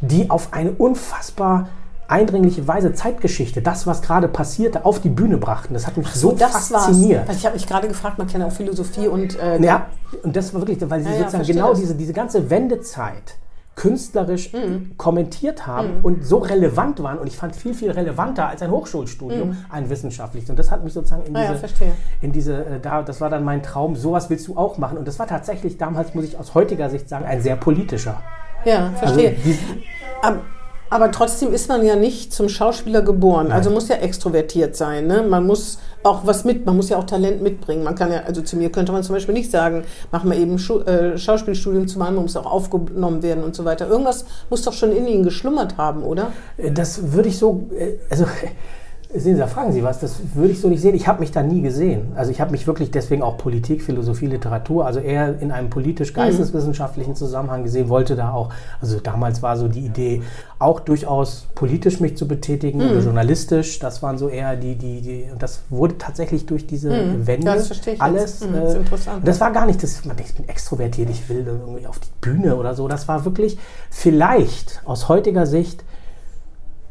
Speaker 3: die auf eine unfassbar eindringliche Weise Zeitgeschichte, das, was gerade passierte, auf die Bühne brachten. Das hat mich so,
Speaker 2: das
Speaker 3: fasziniert.
Speaker 2: war's. Ich habe mich gerade gefragt, man kennt ja auch Philosophie und äh,
Speaker 3: Ja, und das war wirklich, weil sie
Speaker 2: Ja, ja,
Speaker 3: sozusagen
Speaker 2: verstehe
Speaker 3: genau
Speaker 2: das.
Speaker 3: diese, diese ganze Wendezeit künstlerisch
Speaker 2: Mhm.
Speaker 3: kommentiert haben und so relevant waren. Und ich fand viel, viel relevanter als ein Hochschulstudium, ein wissenschaftliches. Und das hat mich sozusagen in
Speaker 2: ja,
Speaker 3: diese,
Speaker 2: verstehe.
Speaker 3: in diese äh, da, das war dann mein Traum, sowas willst du auch machen. Und das war tatsächlich damals, muss ich aus heutiger Sicht sagen, ein sehr politischer.
Speaker 2: ja, verstehe.
Speaker 3: Also
Speaker 2: aber, trotzdem ist man ja nicht zum Schauspieler geboren. Also muss ja extrovertiert sein. Ne? Man muss auch was mit, man muss ja auch Talent mitbringen. Man kann ja, also zu mir könnte man zum Beispiel nicht sagen, mach mal eben Schu äh, Schauspielstudium zu machen, man muss auch aufgenommen werden und so weiter. Irgendwas muss doch schon in ihnen geschlummert haben, oder?
Speaker 3: Äh, Das würde ich so, äh, also sehen Sie, fragen Sie was, das würde ich so nicht sehen. Ich habe mich da nie gesehen. Also ich habe mich wirklich deswegen auch Politik, Philosophie, Literatur, also eher in einem politisch-geisteswissenschaftlichen Zusammenhang gesehen, wollte da auch, also damals war so die Idee, auch durchaus politisch mich zu betätigen oder journalistisch. Das waren so eher die, die, die, und das wurde tatsächlich durch diese Wende
Speaker 2: Ja, das verstehe ich
Speaker 3: alles.
Speaker 2: Mhm, das ist
Speaker 3: äh,
Speaker 2: interessant.
Speaker 3: Das war gar nicht, das, ich bin extrovertiert, ich will irgendwie auf die Bühne oder so. Das war wirklich vielleicht aus heutiger Sicht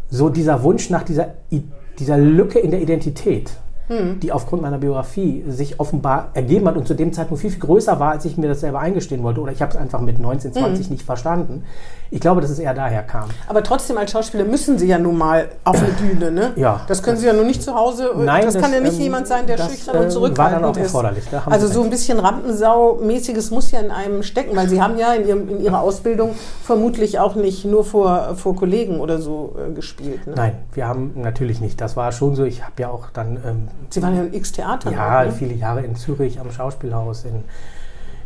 Speaker 3: so dieser Wunsch nach dieser, I- dieser Lücke in der Identität,
Speaker 2: Hm.
Speaker 3: die aufgrund meiner Biografie sich offenbar ergeben hat und zu dem Zeitpunkt viel, viel größer war, als ich mir das selber eingestehen wollte. Oder ich habe es einfach mit 19,
Speaker 2: Hm.
Speaker 3: 20 nicht verstanden. Ich glaube, dass es eher daher kam.
Speaker 2: Aber trotzdem als Schauspieler müssen sie ja nun mal auf eine Bühne, ne?
Speaker 3: Ja.
Speaker 2: Das können sie ja nun nicht zu Hause.
Speaker 3: Nein,
Speaker 2: das,
Speaker 3: das,
Speaker 2: kann ja nicht
Speaker 3: ähm,
Speaker 2: jemand sein, der
Speaker 3: das,
Speaker 2: schüchtern
Speaker 3: äh,
Speaker 2: und zurückhaltend
Speaker 3: war dann auch erforderlich, da
Speaker 2: Also so ein bisschen Rampensau-mäßiges muss ja in einem stecken, weil sie haben ja in, ihrem, in ihrer Ausbildung vermutlich auch nicht nur vor, vor Kollegen oder so äh, gespielt. Ne?
Speaker 3: Nein, wir haben natürlich nicht. Das war schon so. Ich habe ja auch dann ähm,
Speaker 2: Sie waren ja in x Theatern.
Speaker 3: Ja,
Speaker 2: ne?
Speaker 3: viele Jahre in Zürich am Schauspielhaus, in,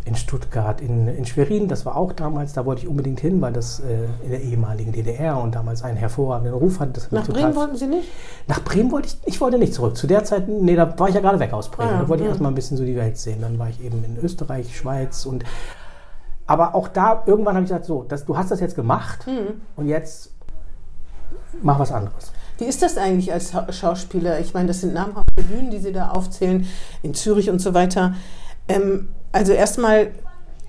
Speaker 3: in Stuttgart, in, in Schwerin. Das war auch damals, da wollte ich unbedingt hin, weil das äh, in der ehemaligen DDR und damals einen hervorragenden Ruf hatte.
Speaker 2: Nach Bremen wollten Sie nicht?
Speaker 3: Nach Bremen wollte ich, ich wollte nicht zurück. Zu der Zeit, nee, da war ich ja gerade weg aus Bremen.
Speaker 2: Ah,
Speaker 3: da wollte ich
Speaker 2: ja.
Speaker 3: erstmal ein bisschen so die Welt sehen. Dann war ich eben in Österreich, Schweiz und aber auch da, irgendwann habe ich gesagt, so, das, du hast das jetzt gemacht
Speaker 2: Hm.
Speaker 3: und jetzt mach was anderes.
Speaker 2: Wie ist das eigentlich als Schau- Schauspieler? Ich meine, das sind namhafte Bühnen, die Sie da aufzählen, in Zürich und so weiter. Ähm, also erstmal,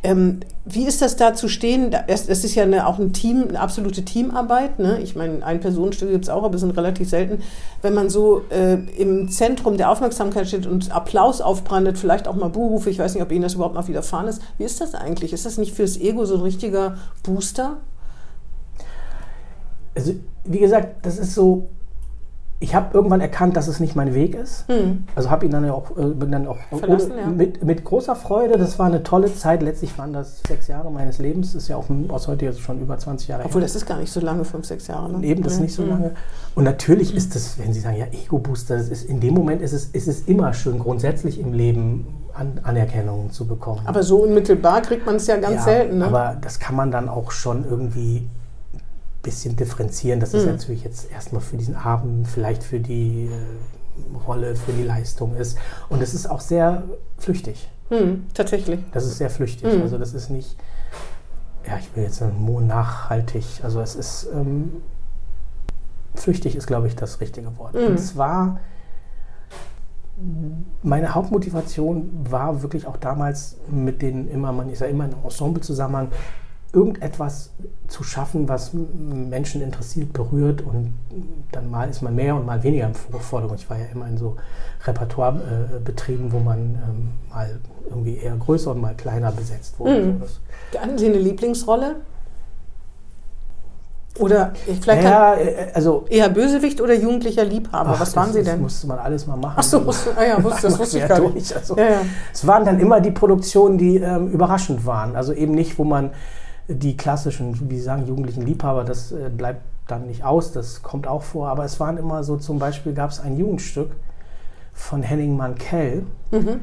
Speaker 2: ähm, wie ist das da zu stehen? Es ist ja eine, auch ein Team, eine absolute Teamarbeit. Ne? Ich meine, ein Personenstück gibt es auch, aber es sind relativ selten. Wenn man so äh, im Zentrum der Aufmerksamkeit steht und Applaus aufbrandet, vielleicht auch mal Buhrufe, ich weiß nicht, ob Ihnen das überhaupt mal widerfahren ist. Wie ist das eigentlich? Ist das nicht fürs Ego so ein richtiger Booster?
Speaker 3: also wie gesagt, das ist so, ich habe irgendwann erkannt, dass es nicht mein Weg ist.
Speaker 2: Hm.
Speaker 3: Also habe ihn dann ja auch, äh, bin dann auch
Speaker 2: Verlassen, ja.
Speaker 3: mit, mit großer Freude. Das war eine tolle Zeit. Letztlich waren das sechs Jahre meines Lebens. Ist ja auch aus heute jetzt schon über 20 Jahre
Speaker 2: Obwohl, das ist gar nicht so lange, fünf, sechs Jahre. Ne?
Speaker 3: Eben das
Speaker 2: Nee.
Speaker 3: nicht so
Speaker 2: Hm.
Speaker 3: lange. Und natürlich ist es, wenn Sie sagen, ja, Ego-Booster, das ist, in dem Moment ist es, ist es immer schön, grundsätzlich im Leben an, Anerkennung zu bekommen.
Speaker 2: Aber so unmittelbar kriegt man es ja ganz
Speaker 3: Ja,
Speaker 2: selten. Ne?
Speaker 3: Aber das kann man dann auch schon irgendwie bisschen differenzieren. Das ist
Speaker 2: Mhm.
Speaker 3: natürlich jetzt erstmal für diesen Abend, vielleicht für die äh, Rolle, für die Leistung ist. Und es ist auch sehr flüchtig.
Speaker 2: hm, tatsächlich.
Speaker 3: Das ist sehr flüchtig.
Speaker 2: Mhm.
Speaker 3: Also das ist nicht, ja, ich will jetzt sagen, nachhaltig. Also es ist, ähm, flüchtig ist, glaube ich, das richtige Wort.
Speaker 2: Mhm.
Speaker 3: Und es war, meine Hauptmotivation war wirklich auch damals mit den immer, man ist ja immer in einem Ensemble-Zusammenhang, irgendetwas zu schaffen, was Menschen interessiert, berührt und dann mal ist man mehr und mal weniger im Vordergrund. Ich war ja immer in so Repertoirebetrieben, wo man ähm, mal irgendwie eher größer und mal kleiner besetzt wurde.
Speaker 2: Mhm.
Speaker 3: Das-
Speaker 2: Hatten Sie eine Lieblingsrolle? Oder vielleicht
Speaker 3: ja, äh, also
Speaker 2: eher Bösewicht oder jugendlicher Liebhaber?
Speaker 3: ach,
Speaker 2: Was waren
Speaker 3: das,
Speaker 2: Sie
Speaker 3: Das
Speaker 2: denn?
Speaker 3: musste man alles mal machen.
Speaker 2: Ach so, wusste, ah ja, wusste, das wusste ich gar nicht.
Speaker 3: Also,
Speaker 2: Ja, ja.
Speaker 3: Es waren dann immer die Produktionen, die ähm, überraschend waren. Also eben nicht, wo man die klassischen, wie Sie sagen, jugendlichen Liebhaber, das äh, bleibt dann nicht aus, das kommt auch vor. Aber es waren immer so, zum Beispiel gab es ein Jugendstück von Henning Mankell,
Speaker 2: Mhm.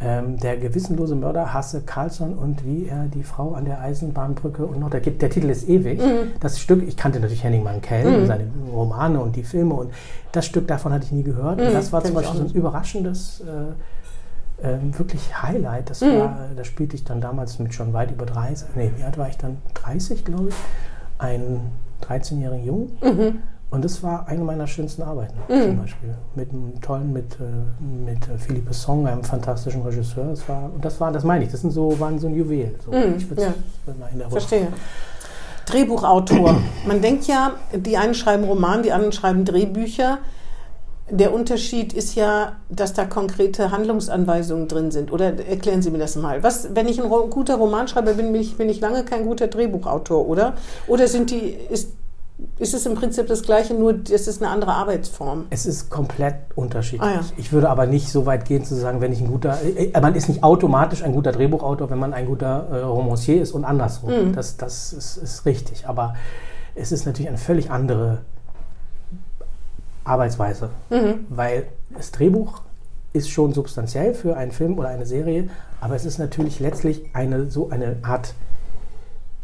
Speaker 3: ähm, der gewissenlose Mörder Hasse Carlsson und wie er die Frau an der Eisenbahnbrücke und noch, der, der Titel ist ewig.
Speaker 2: Mhm.
Speaker 3: Das Stück, ich kannte natürlich Henning Mankell und seine Romane und die Filme und das Stück davon hatte ich nie gehört. Und
Speaker 2: Mhm,
Speaker 3: das war zum
Speaker 2: kenn ich
Speaker 3: Beispiel so ein überraschendes, äh, ähm, wirklich Highlight. Das
Speaker 2: Mhm.
Speaker 3: war, da spielte ich dann damals mit schon weit über 30, nee, wie alt war ich dann? 30, glaube ich. Einen 13-jährigen Jungen.
Speaker 2: Mhm.
Speaker 3: Und das war eine meiner schönsten Arbeiten, zum Beispiel. Mit einem tollen, mit, äh, mit äh, Philippe Song, einem fantastischen Regisseur. Das war, und das war, das meine ich, das sind so, waren so ein Juwel. So.
Speaker 2: Mhm,
Speaker 3: ich würde
Speaker 2: ja.
Speaker 3: mal in der
Speaker 2: Verstehe. Drehbuchautor. Man denkt ja, die einen schreiben Roman, die anderen schreiben Drehbücher. Der Unterschied ist ja, dass da konkrete Handlungsanweisungen drin sind. Oder erklären Sie mir das mal. Was, wenn ich ein guter Roman schreibe, bin ich, bin ich lange kein guter Drehbuchautor, oder? Oder sind die, ist, ist es im Prinzip das Gleiche, nur es ist eine andere Arbeitsform?
Speaker 3: Es ist komplett unterschiedlich.
Speaker 2: Ah, ja.
Speaker 3: Ich würde aber nicht so weit gehen zu sagen, wenn ich ein guter, äh, man ist nicht automatisch ein guter Drehbuchautor, wenn man ein guter äh, Romancier ist und andersrum.
Speaker 2: Mhm.
Speaker 3: Das, das ist, ist richtig. Aber es ist natürlich eine völlig andere Arbeitsweise,
Speaker 2: Mhm.
Speaker 3: weil das Drehbuch ist schon substanziell für einen Film oder eine Serie, aber es ist natürlich letztlich eine so eine Art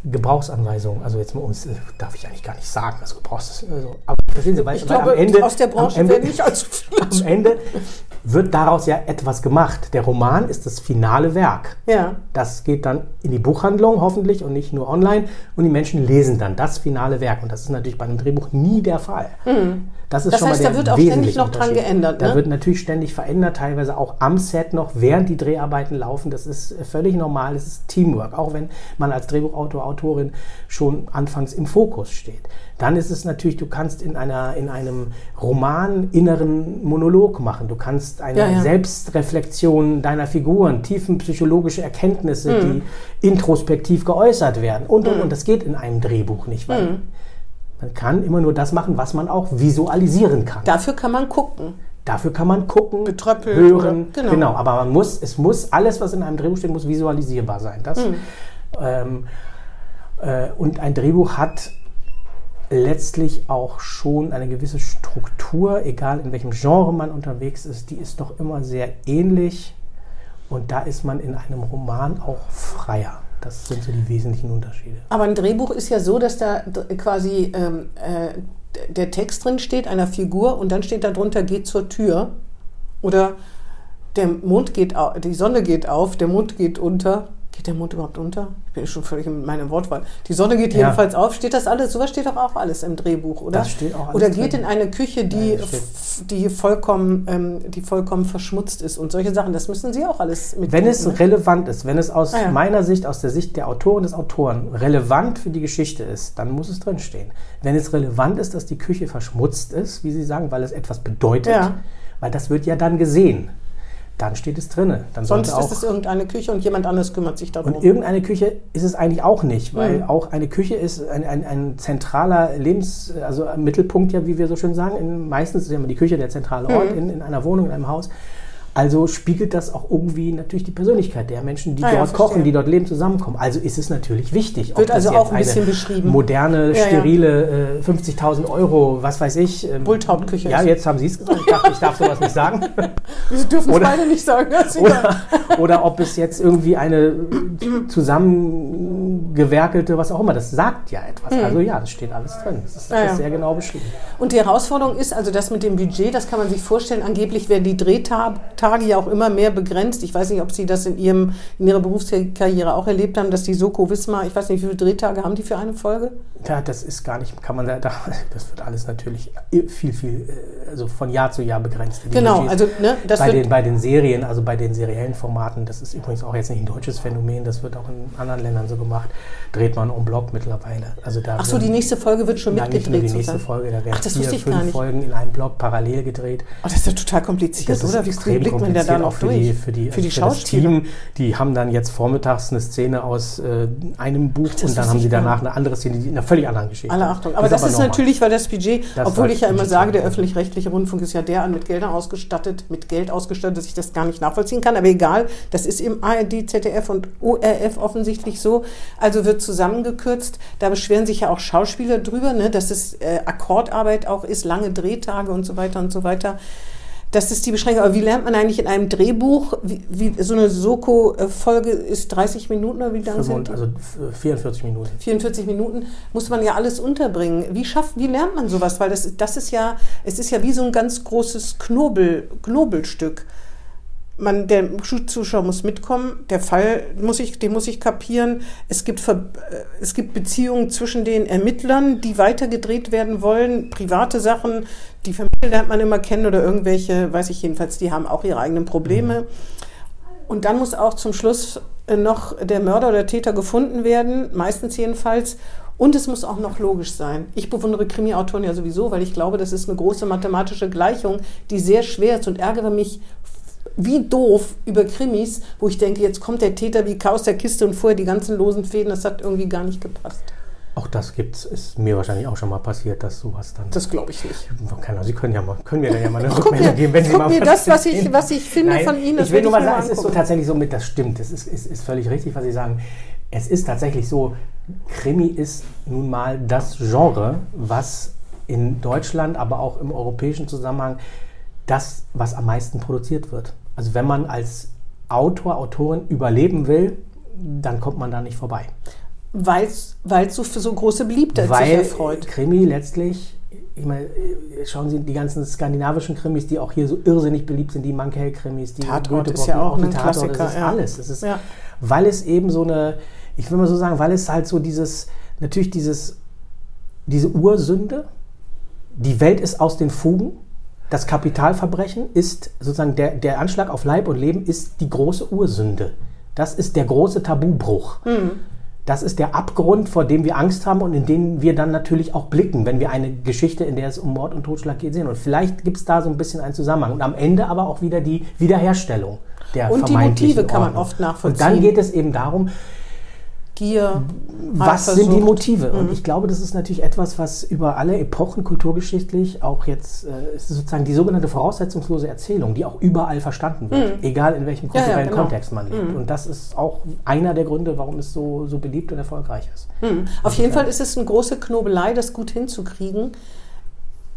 Speaker 3: Gebrauchsanweisung. Also jetzt mal uns äh, darf ich eigentlich gar nicht sagen, also Gebrauchs, also, aber verstehen Sie, weil,
Speaker 2: Ich
Speaker 3: weil
Speaker 2: glaube,
Speaker 3: am Ende
Speaker 2: aus der Branche
Speaker 3: am Ende,
Speaker 2: nicht allzu
Speaker 3: am Ende wird daraus ja etwas gemacht. Der Roman ist das finale Werk.
Speaker 2: Ja.
Speaker 3: Das geht dann in die Buchhandlung hoffentlich und nicht nur online und die Menschen lesen dann das finale Werk. Und das ist natürlich bei einem Drehbuch nie der Fall. Das ist
Speaker 2: Mhm. Das
Speaker 3: schon
Speaker 2: heißt,
Speaker 3: mal
Speaker 2: da
Speaker 3: der
Speaker 2: wird auch ständig noch dran geändert,
Speaker 3: Da
Speaker 2: ne?
Speaker 3: wird natürlich ständig verändert, teilweise auch am Set noch, während die Dreharbeiten laufen. Das ist völlig normal, das ist Teamwork, auch wenn man als Drehbuchautor, Autorin schon anfangs im Fokus steht. Dann ist es natürlich, du kannst in, einer, in einem Roman inneren Monolog machen. Du kannst eine
Speaker 2: Ja, ja.
Speaker 3: Selbstreflexion deiner Figuren, tiefenpsychologische Erkenntnisse,
Speaker 2: Mhm.
Speaker 3: die introspektiv geäußert werden und, und, und. Das geht in einem Drehbuch nicht, weil
Speaker 2: Mhm.
Speaker 3: Man kann immer nur das machen, was man auch visualisieren kann.
Speaker 2: Dafür kann man gucken.
Speaker 3: Dafür kann man gucken,
Speaker 2: Betröppelt
Speaker 3: hören.
Speaker 2: oder- genau.
Speaker 3: aber man muss, es muss, alles, was in einem Drehbuch steht, muss visualisierbar sein. Das,
Speaker 2: Hm.
Speaker 3: ähm, äh, und ein Drehbuch hat letztlich auch schon eine gewisse Struktur, egal in welchem Genre man unterwegs ist, die ist doch immer sehr ähnlich. Und da ist man in einem Roman auch freier. Das sind so die wesentlichen Unterschiede.
Speaker 2: Aber ein Drehbuch ist ja so, dass da quasi ähm, äh, der Text drin steht, einer Figur, und dann steht da drunter, geht zur Tür. Oder der Mond geht die Sonne geht auf, der Mond geht unter. Geht der Mond überhaupt unter? Ich bin schon völlig in meinem Wortwahl. Die Sonne geht
Speaker 3: Ja.
Speaker 2: jedenfalls auf. Steht das alles? Sowas steht doch auch alles im Drehbuch, oder?
Speaker 3: Das steht auch alles
Speaker 2: Oder geht
Speaker 3: drin.
Speaker 2: in eine Küche, die, f- die, vollkommen, ähm, die vollkommen verschmutzt ist und solche Sachen. Das müssen Sie auch alles mit.
Speaker 3: Wenn es relevant ist, wenn es aus
Speaker 2: Ah, ja.
Speaker 3: meiner Sicht, aus der Sicht der Autorin des Autoren relevant für die Geschichte ist, dann muss es drinstehen. Wenn es relevant ist, dass die Küche verschmutzt ist, wie Sie sagen, weil es etwas bedeutet,
Speaker 2: Ja.
Speaker 3: weil das wird ja dann gesehen. Dann steht es drinne. Dann
Speaker 2: Sonst ist es irgendeine Küche und jemand anderes kümmert sich darum.
Speaker 3: und irgendeine Küche ist es eigentlich auch nicht, weil
Speaker 2: Mhm.
Speaker 3: auch eine Küche ist ein, ein, ein zentraler Lebens-, also Mittelpunkt, ja, wie wir so schön sagen. In, meistens ist ja immer die Küche der zentrale Ort
Speaker 2: Mhm.
Speaker 3: in, in einer Wohnung, in einem Haus. Also spiegelt das auch irgendwie natürlich die Persönlichkeit der Menschen, die
Speaker 2: Ah ja,
Speaker 3: dort
Speaker 2: verstehe.
Speaker 3: kochen, die dort leben, zusammenkommen. Also ist es natürlich wichtig. ob
Speaker 2: Wird
Speaker 3: das
Speaker 2: also
Speaker 3: jetzt
Speaker 2: auch ein bisschen
Speaker 3: eine
Speaker 2: beschrieben.
Speaker 3: Moderne,
Speaker 2: Ja, ja.
Speaker 3: sterile, äh, 50.000 Euro, was weiß ich. ähm,
Speaker 2: Bulthauptküche
Speaker 3: Ja, jetzt haben Sie es gesagt. Ich dachte, ich darf sowas nicht sagen.
Speaker 2: Wir dürfen es beide nicht sagen.
Speaker 3: Oder, oder ob es jetzt irgendwie eine zusammengewerkelte, was auch immer, das sagt ja etwas. Also ja, das steht alles drin. Das ist.
Speaker 2: Ja,
Speaker 3: das
Speaker 2: ja.
Speaker 3: ist sehr genau beschrieben.
Speaker 2: Und die Herausforderung ist also das mit dem Budget, das kann man sich vorstellen. Angeblich werden die Drehtage ja auch immer mehr begrenzt. Ich weiß nicht, ob Sie das in, Ihrem, in Ihrer Berufskarriere auch erlebt haben, dass die Soko Wismar, ich weiß nicht, wie viele Drehtage haben die für eine Folge?
Speaker 3: Ja, das ist gar nicht, kann man da, da das wird alles natürlich viel, viel, äh, also von Jahr zu Jahr begrenzt.
Speaker 2: Genau,
Speaker 3: Budgets.
Speaker 2: also ne, das
Speaker 3: bei, den, bei den Serien, also bei den seriellen Formaten, das ist übrigens auch jetzt nicht ein deutsches Phänomen, das wird auch in anderen Ländern so gemacht, dreht man en bloc mittlerweile. Also da
Speaker 2: Ach so, die nächste Folge wird schon
Speaker 3: Nein, nicht nur
Speaker 2: mitgedreht.
Speaker 3: die nächste
Speaker 2: sozusagen.
Speaker 3: Folge, da werden
Speaker 2: Ach, das
Speaker 3: vier, fünf. Folgen in einem Block parallel gedreht.
Speaker 2: Oh, das ist ja total kompliziert,
Speaker 3: Das ist
Speaker 2: oder? Wie
Speaker 3: extrem
Speaker 2: blickt man da
Speaker 3: kompliziert,
Speaker 2: noch
Speaker 3: auch für
Speaker 2: durch?
Speaker 3: die, für die,
Speaker 2: für die
Speaker 3: also das
Speaker 2: Schauspieler.
Speaker 3: Team. Die haben dann jetzt vormittags eine Szene aus äh, einem Buch
Speaker 2: das
Speaker 3: und dann haben sie danach eine andere Szene, die in einer völlig anderen Geschichte.
Speaker 2: Alle Achtung. Aber das, ist,
Speaker 3: normal.
Speaker 2: natürlich, weil das Budget,
Speaker 3: Das
Speaker 2: obwohl ich ja immer sage, der öffentlich-rechtliche Rundfunk ist ja derart mit Geldern ausgestattet, mit Geld ausgestattet, dass ich das gar nicht nachvollziehen kann. Aber egal, das ist im ARD, ZDF und ORF offensichtlich so. Also wird zusammengekürzt. Da beschweren sich ja auch Schauspieler drüber, ne, dass es äh, Akkordarbeit auch ist, lange Drehtage und so weiter und so weiter. Das ist die Beschränkung. Aber wie lernt man eigentlich in einem Drehbuch, wie, wie so eine Soko-Folge ist 30 Minuten oder wie lang sind die?
Speaker 3: also f- 44 Minuten.
Speaker 2: 44 Minuten muss man ja alles unterbringen. Wie schafft, wie lernt man sowas? Weil das, das ist ja, es ist ja wie so ein ganz großes Knobel, Knobelstück. Man, der Zuschauer muss mitkommen, der Fall muss ich, den muss ich kapieren. Es gibt, Ver, äh, es gibt Beziehungen zwischen den Ermittlern, die weitergedreht werden wollen, private Sachen, die Familie lernt man immer kennen oder irgendwelche, weiß ich jedenfalls, die haben auch ihre eigenen Probleme. Und dann muss auch zum Schluss äh, noch der Mörder oder Täter gefunden werden, meistens jedenfalls. Und es muss auch noch logisch sein. Ich bewundere Krimi-Autoren ja sowieso, weil ich glaube, das ist eine große mathematische Gleichung, die sehr schwer ist und ärgere mich wie doof über Krimis, wo ich denke, jetzt kommt der Täter wie Chaos der Kiste und vorher die ganzen losen Fäden, das hat irgendwie gar nicht gepasst.
Speaker 3: Auch das gibt's, ist mir wahrscheinlich auch schon mal passiert, dass sowas dann.
Speaker 2: Das glaube ich nicht.
Speaker 3: Keine Ahnung, Sie können ja mal, können mir dann ja mal eine Rückmeldung
Speaker 2: mir-
Speaker 3: geben, wenn Sie mal
Speaker 2: mir das, was ich- was ich finde von Ihnen,
Speaker 3: Ich will nur mal sagen, es ist so tatsächlich so mit, das stimmt, es ist, ist, ist völlig richtig, was Sie sagen. Es ist tatsächlich so, Krimi ist nun mal das Genre, was in Deutschland, aber auch im europäischen Zusammenhang das, was am meisten produziert wird. Also wenn man als Autor, Autorin überleben will, dann kommt man da nicht vorbei.
Speaker 2: Weil es so für so große Beliebtheit sich
Speaker 3: Weil
Speaker 2: erfreut.
Speaker 3: Krimi letztlich, ich meine, schauen Sie die ganzen skandinavischen Krimis, die auch hier so irrsinnig beliebt sind, die Mankell-Krimis, die
Speaker 2: Tatort ist ja auch
Speaker 3: die
Speaker 2: ein
Speaker 3: Tatort,
Speaker 2: Klassiker,
Speaker 3: Das ist
Speaker 2: ja.
Speaker 3: alles. Das ist,
Speaker 2: Ja.
Speaker 3: Weil es eben so eine, ich will mal so sagen, weil es halt so dieses, natürlich dieses, diese Ursünde, die Welt ist aus den Fugen, das Kapitalverbrechen ist sozusagen der, der Anschlag auf Leib und Leben ist die große Ursünde. Das ist der große Tabubruch. Das ist der Abgrund, vor dem wir Angst haben und in den wir dann natürlich auch blicken, wenn wir eine Geschichte, in der es um Mord und Totschlag geht, sehen. Und vielleicht gibt es da so ein bisschen einen Zusammenhang. Und am Ende aber auch wieder die Wiederherstellung der
Speaker 2: Und die Motive kann man oft nachvollziehen.
Speaker 3: Und dann geht es eben darum,
Speaker 2: Gier.
Speaker 3: was sind die. Motive?
Speaker 2: Mhm.
Speaker 3: Und ich glaube, das ist natürlich etwas, was über alle Epochen kulturgeschichtlich auch jetzt, äh, ist sozusagen die sogenannte voraussetzungslose Erzählung, die auch überall verstanden wird, egal in welchem
Speaker 2: Mhm. Ja, ja,
Speaker 3: kulturellen
Speaker 2: genau.
Speaker 3: Kontext man lebt. Und das ist auch einer der Gründe, warum es so, so beliebt und erfolgreich ist.
Speaker 2: Hm. Auf jeden Fall ist es eine große Knobelei, das gut hinzukriegen.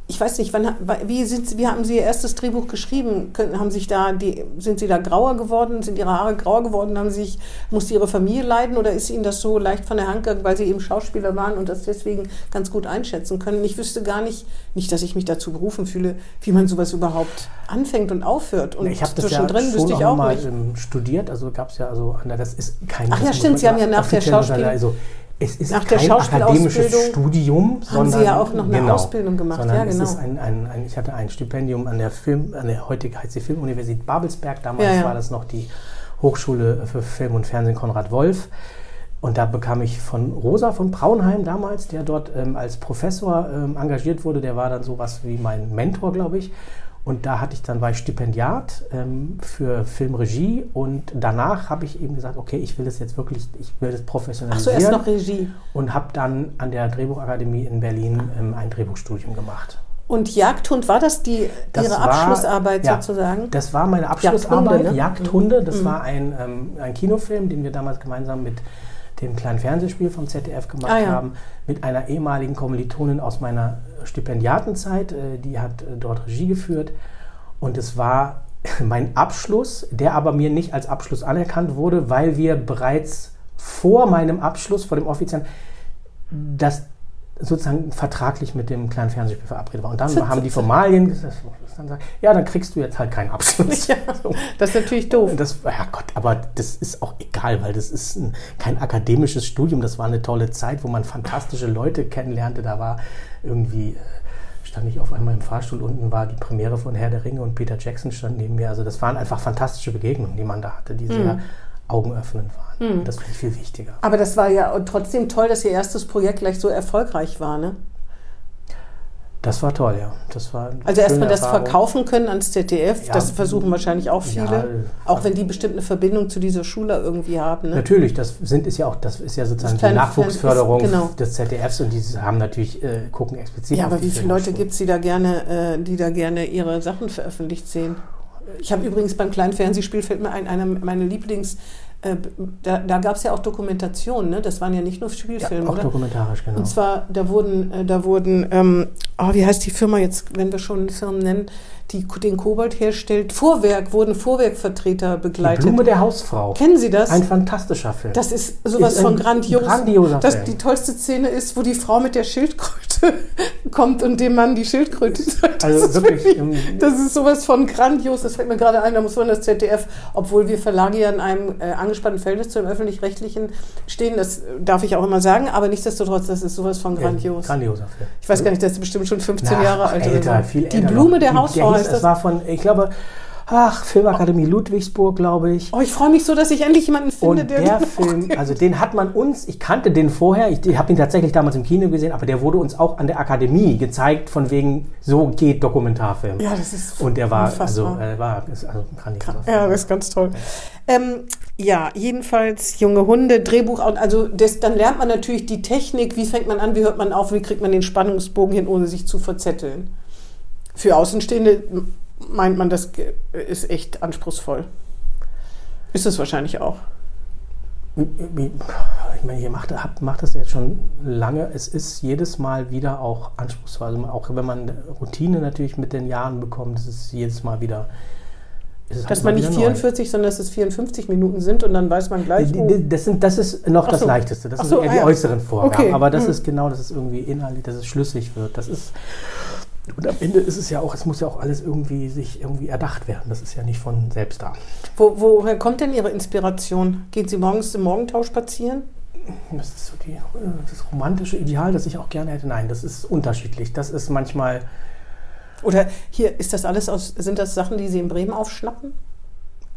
Speaker 2: Ich weiß nicht, wann, wie, sind, wie haben Sie Ihr erstes Drehbuch geschrieben? Haben sich da die, sind Sie da grauer geworden? Sind Ihre Haare grauer geworden? Haben Sie sich, musste Ihre Familie leiden oder ist Ihnen das so leicht von der Hand gegangen, weil Sie eben Schauspieler waren und das deswegen ganz gut einschätzen können? Ich wüsste gar nicht, nicht, dass ich mich dazu berufen fühle, wie man sowas überhaupt anfängt und aufhört. Und
Speaker 3: ich habe das ja
Speaker 2: zwischendrin
Speaker 3: schon
Speaker 2: wüsste ich
Speaker 3: auch mal
Speaker 2: nicht.
Speaker 3: studiert, also gab es ja also, das ist kein...
Speaker 2: Ach ja, stimmt, Sie haben ja nach der Schauspiel-
Speaker 3: Also, es ist
Speaker 2: Nach der
Speaker 3: kein akademisches Studium,
Speaker 2: Sie
Speaker 3: sondern...
Speaker 2: ja auch noch eine Ausbildung gemacht,
Speaker 3: sondern
Speaker 2: ja, genau.
Speaker 3: Es ist ein, ein, ein, ich hatte ein Stipendium an der Film, an der heutig heißt sie Filmuniversität Babelsberg, damals
Speaker 2: Ja, ja.
Speaker 3: war das noch die Hochschule für Film und Fernsehen Konrad Wolf. Und da bekam ich von Rosa von Braunheim damals, der dort ähm, als Professor ähm, engagiert wurde, der war dann sowas wie mein Mentor, glaube ich. Und da hatte ich dann war ich Stipendiat ähm, für Filmregie und danach habe ich eben gesagt, okay, ich will das jetzt wirklich, ich will das
Speaker 2: Ach so,
Speaker 3: professionalisieren.
Speaker 2: erst noch Regie.
Speaker 3: und habe dann an der Drehbuchakademie in Berlin ähm, ein Drehbuchstudium gemacht.
Speaker 2: Und Jagdhund, war das die,
Speaker 3: Das
Speaker 2: Ihre
Speaker 3: war-
Speaker 2: Abschlussarbeit
Speaker 3: ja,
Speaker 2: sozusagen?
Speaker 3: Das war meine Abschlussarbeit,
Speaker 2: Jagdhunde,
Speaker 3: Jagdhunde.
Speaker 2: ne? Mhm.
Speaker 3: Das war ein, ähm, ein Kinofilm, den wir damals gemeinsam mit dem kleinen Fernsehspiel vom ZDF gemacht
Speaker 2: Ah, ja.
Speaker 3: haben, mit einer ehemaligen Kommilitonin aus meiner Stipendiatenzeit. Äh, die hat äh, dort Regie geführt. Und es war mein Abschluss, der aber mir nicht als Abschluss anerkannt wurde, weil wir bereits vor meinem Abschluss, vor dem offiziellen, das sozusagen vertraglich mit dem kleinen Fernsehspiel verabredet war. Und dann haben die Formalien gesagt, ja, dann kriegst du jetzt halt keinen Abschluss.
Speaker 2: Ja, das ist natürlich doof.
Speaker 3: Das, ja Gott, aber das ist auch egal, weil das ist ein, kein akademisches Studium. Das war eine tolle Zeit, wo man fantastische Leute kennenlernte. Da war irgendwie, äh, stand ich auf einmal im Fahrstuhl, unten war die Premiere von Herr der Ringe und Peter Jackson stand neben mir. Also das waren einfach fantastische Begegnungen, die man da hatte, die sehr augenöffnend waren. Das finde ich viel wichtiger.
Speaker 2: Aber das war ja trotzdem toll, dass Ihr erstes Projekt gleich so erfolgreich war, ne?
Speaker 3: Das war toll, ja. Das war
Speaker 2: Also erstmal das
Speaker 3: Erfahrung.
Speaker 2: verkaufen können ans ZDF,
Speaker 3: Ja.
Speaker 2: das versuchen wahrscheinlich auch viele,
Speaker 3: Ja,
Speaker 2: auch wenn die bestimmt eine Verbindung zu dieser Schule irgendwie haben. Ne?
Speaker 3: Natürlich, das sind ist ja auch, das ist ja sozusagen die Nachwuchsförderung
Speaker 2: ist- genau.
Speaker 3: des ZDFs und die haben natürlich äh, gucken explizit.
Speaker 2: Ja, aber wie viele Leute gibt es, die da gerne, äh, die da gerne ihre Sachen veröffentlicht sehen? Ich habe übrigens beim kleinen Fernsehspiel fällt mir ein, einer meiner Lieblings, äh, da, da gab es ja auch Dokumentationen, ne? Das waren ja nicht nur
Speaker 3: ja,
Speaker 2: Spielfilme,
Speaker 3: auch
Speaker 2: oder?
Speaker 3: dokumentarisch, genau.
Speaker 2: Und zwar, da wurden, äh, da wurden, ähm, oh, wie heißt die Firma jetzt, wenn wir schon Firmen nennen, die den Kobold herstellt? Vorwerk, wurden Vorwerkvertreter
Speaker 3: die
Speaker 2: begleitet.
Speaker 3: Blume der Hausfrau.
Speaker 2: Kennen Sie das?
Speaker 3: Ein fantastischer Film.
Speaker 2: Das ist sowas
Speaker 3: Ist
Speaker 2: von grandios.
Speaker 3: grandioser
Speaker 2: das,
Speaker 3: Film.
Speaker 2: die tollste Szene ist, wo die Frau mit der Schildkröte kommt und dem Mann die Schildkröte zeigt. Das
Speaker 3: Also
Speaker 2: ist
Speaker 3: wirklich
Speaker 2: das ist sowas von grandios. Das fällt mir gerade ein, da muss man das ZDF, obwohl wir Verlage ja in einem äh, angespannten Verhältnis zu dem Öffentlich-Rechtlichen stehen, das darf ich auch immer sagen, aber nichtsdestotrotz, das ist sowas von grandios.
Speaker 3: Grandioser Film.
Speaker 2: Ich weiß gar nicht, das ist bestimmt schon 15
Speaker 3: Na,
Speaker 2: Jahre alt.
Speaker 3: älter, viel
Speaker 2: die
Speaker 3: älter
Speaker 2: Blume
Speaker 3: noch.
Speaker 2: der
Speaker 3: Die-
Speaker 2: Hausfrau heißt
Speaker 3: Es
Speaker 2: das.
Speaker 3: war von, ich glaube, ach, Filmakademie Ludwigsburg, glaube ich.
Speaker 2: Oh, ich freue mich so, dass ich endlich jemanden finde,
Speaker 3: Und der Film, also den hat man uns, ich kannte den vorher, ich, ich habe ihn tatsächlich damals im Kino gesehen, aber der wurde uns auch an der Akademie gezeigt, von wegen, so geht Dokumentarfilm.
Speaker 2: Ja, das ist
Speaker 3: Und der war,
Speaker 2: unfassbar.
Speaker 3: also, äh, war also ein grandioser Film.
Speaker 2: Ja, das ist ganz toll. Ähm, ja, jedenfalls junge Hunde, Drehbuch, also das, dann lernt man natürlich die Technik, wie fängt man an, wie hört man auf, wie kriegt man den Spannungsbogen hin, ohne sich zu verzetteln. Für Außenstehende meint man, das ist echt anspruchsvoll. Ist es wahrscheinlich auch.
Speaker 3: Ich meine, ihr macht, macht das jetzt schon lange. Es ist jedes Mal wieder auch anspruchsvoll. Also auch wenn man Routine natürlich mit den Jahren bekommt, ist es jedes Mal wieder. halt
Speaker 2: Dass
Speaker 3: immer
Speaker 2: man nicht
Speaker 3: wieder neu.
Speaker 2: 44, sondern dass es 54 Minuten sind und dann weiß man gleich, oh,
Speaker 3: Das, sind, das ist noch
Speaker 2: Ach
Speaker 3: das
Speaker 2: so.
Speaker 3: Leichteste. Das
Speaker 2: Ach
Speaker 3: sind
Speaker 2: so,
Speaker 3: eher
Speaker 2: ah
Speaker 3: die
Speaker 2: ja.
Speaker 3: äußeren Vorgaben.
Speaker 2: Okay.
Speaker 3: Aber das
Speaker 2: Hm.
Speaker 3: ist genau, dass es irgendwie inhaltlich, dass es schlüssig wird. Das ist. Und am Ende ist es ja auch, es muss ja auch alles irgendwie sich irgendwie erdacht werden. Das ist ja nicht von selbst da.
Speaker 2: wo, woher kommt denn Ihre Inspiration? Gehen Sie morgens im Morgentau spazieren?
Speaker 3: Das ist so die, äh, das romantische Ideal, das ich auch gerne hätte. Nein, das ist unterschiedlich. Das ist manchmal.
Speaker 2: Oder hier, ist das alles aus, sind das Sachen, die Sie in Bremen aufschnappen?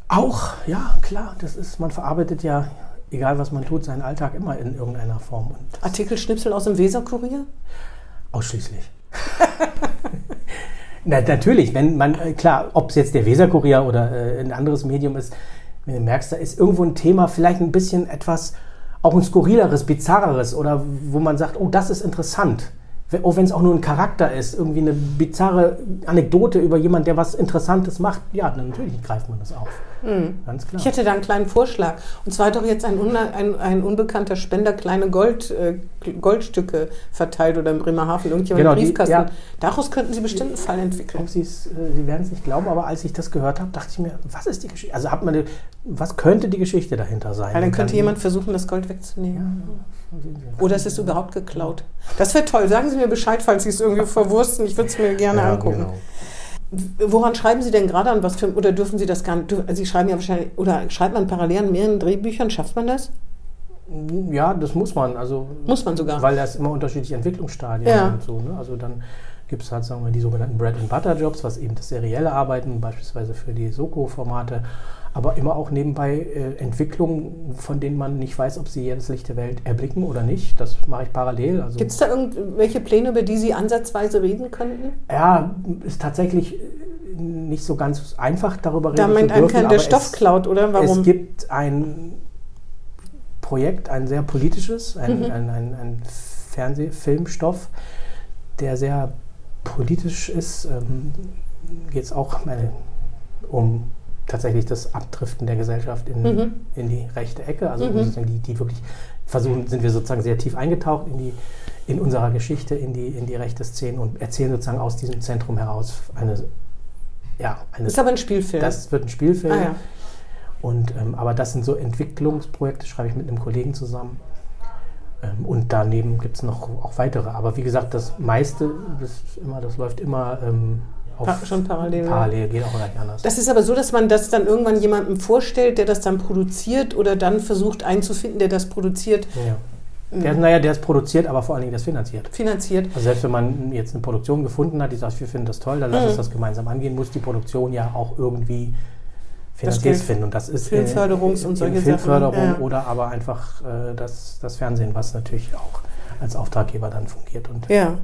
Speaker 3: Auch, ja, klar. Das ist, man verarbeitet ja, egal was man tut, seinen Alltag immer in irgendeiner Form. Und
Speaker 2: Artikelschnipsel aus dem Weserkurier?
Speaker 3: Ausschließlich. Na, natürlich, wenn man, äh, klar, ob es jetzt der Weserkurier oder äh, ein anderes Medium ist, wenn du merkst, da ist irgendwo ein Thema, vielleicht ein bisschen etwas, auch ein skurrileres, bizarreres oder wo man sagt, oh, das ist interessant. Auch wenn es auch nur ein Charakter ist, irgendwie eine bizarre Anekdote über jemanden, der was Interessantes macht, ja, natürlich greift man das auf. Ganz klar.
Speaker 2: Ich hätte da einen kleinen Vorschlag. Und zwar hat doch jetzt ein, ein, ein unbekannter Spender kleine Gold, äh, Goldstücke verteilt oder im Bremerhaven, irgendjemand
Speaker 3: Genau,
Speaker 2: im
Speaker 3: die-
Speaker 2: Briefkasten.
Speaker 3: ja.
Speaker 2: Daraus könnten Sie bestimmt einen Fall entwickeln.
Speaker 3: Äh, Sie werden es nicht glauben, aber als ich das gehört habe, dachte ich mir, was ist die Geschichte? Also hat man, eine- was könnte die Geschichte dahinter sein?
Speaker 2: Ja, dann könnte jemand versuchen, das Gold wegzunehmen.
Speaker 3: Ja,
Speaker 2: Oder es ist überhaupt geklaut. Das wäre toll. Sagen Sie mir Bescheid, falls Sie es irgendwie verwursten. Ich würde es mir gerne
Speaker 3: Ja,
Speaker 2: angucken.
Speaker 3: genau.
Speaker 2: Woran schreiben Sie denn gerade an was für oder dürfen Sie das gar nicht? Sie schreiben ja wahrscheinlich oder schreibt man parallel an mehreren Drehbüchern? Schafft man das?
Speaker 3: Ja, das muss man. Also,
Speaker 2: Muss man sogar.
Speaker 3: Weil das immer unterschiedliche Entwicklungsstadien
Speaker 2: Ja.
Speaker 3: und so. Ne? Also dann gibt es halt, sagen wir, die sogenannten Bread and Butter Jobs, was eben das serielle Arbeiten, beispielsweise für die Soko-Formate, aber immer auch nebenbei äh, Entwicklungen, von denen man nicht weiß, ob sie jedes Licht der Welt erblicken oder nicht. Das mache ich parallel. Also,
Speaker 2: Gibt es da irgendwelche Pläne, über die Sie ansatzweise reden könnten?
Speaker 3: Ja, ist tatsächlich äh, nicht so ganz einfach darüber
Speaker 2: Da
Speaker 3: reden
Speaker 2: meint
Speaker 3: zu dürfen.
Speaker 2: keiner, der
Speaker 3: aber
Speaker 2: Stoff
Speaker 3: es,
Speaker 2: klaut, oder? Warum?
Speaker 3: Es gibt ein Projekt, ein sehr politisches, ein,
Speaker 2: Mhm.
Speaker 3: ein, ein, ein Fernsehfilmstoff, der sehr politisch ist. Ähm, Geht es auch meine, um tatsächlich das Abdriften der Gesellschaft in,
Speaker 2: Mhm.
Speaker 3: in die rechte Ecke. Also
Speaker 2: Mhm.
Speaker 3: die, die wirklich versuchen, sind wir sozusagen sehr tief eingetaucht in die in unserer Geschichte, in die, in die rechte Szene und erzählen sozusagen aus diesem Zentrum heraus eine, ja, eine
Speaker 2: ist aber ein Spielfilm.
Speaker 3: das wird ein Spielfilm.
Speaker 2: ah, ja.
Speaker 3: Und, ähm, aber das sind so Entwicklungsprojekte, schreibe ich mit einem Kollegen zusammen. Ähm, und daneben gibt es noch auch weitere. Aber wie gesagt, das meiste, das, immer, das läuft immer ähm,
Speaker 2: Pa- schon parallel.
Speaker 3: Parallel, geht auch gar nicht anders.
Speaker 2: Das ist aber so, dass man das dann irgendwann jemandem vorstellt, der das dann produziert oder dann versucht einzufinden, der das produziert,
Speaker 3: ja. Der, naja, der ist produziert, aber vor allen Dingen der ist finanziert.
Speaker 2: finanziert.
Speaker 3: Also selbst wenn man jetzt eine Produktion gefunden hat, die sagt, wir finden das toll, dann lass
Speaker 2: Mhm.
Speaker 3: uns das gemeinsam angehen, muss die Produktion ja auch irgendwie finanziert finden. Und das ist
Speaker 2: Filmförderungs-
Speaker 3: äh,
Speaker 2: und solche
Speaker 3: Filmförderung
Speaker 2: Sachen, ja.
Speaker 3: oder aber einfach äh, das, das Fernsehen, was natürlich auch als Auftraggeber dann fungiert. Und
Speaker 2: Ja.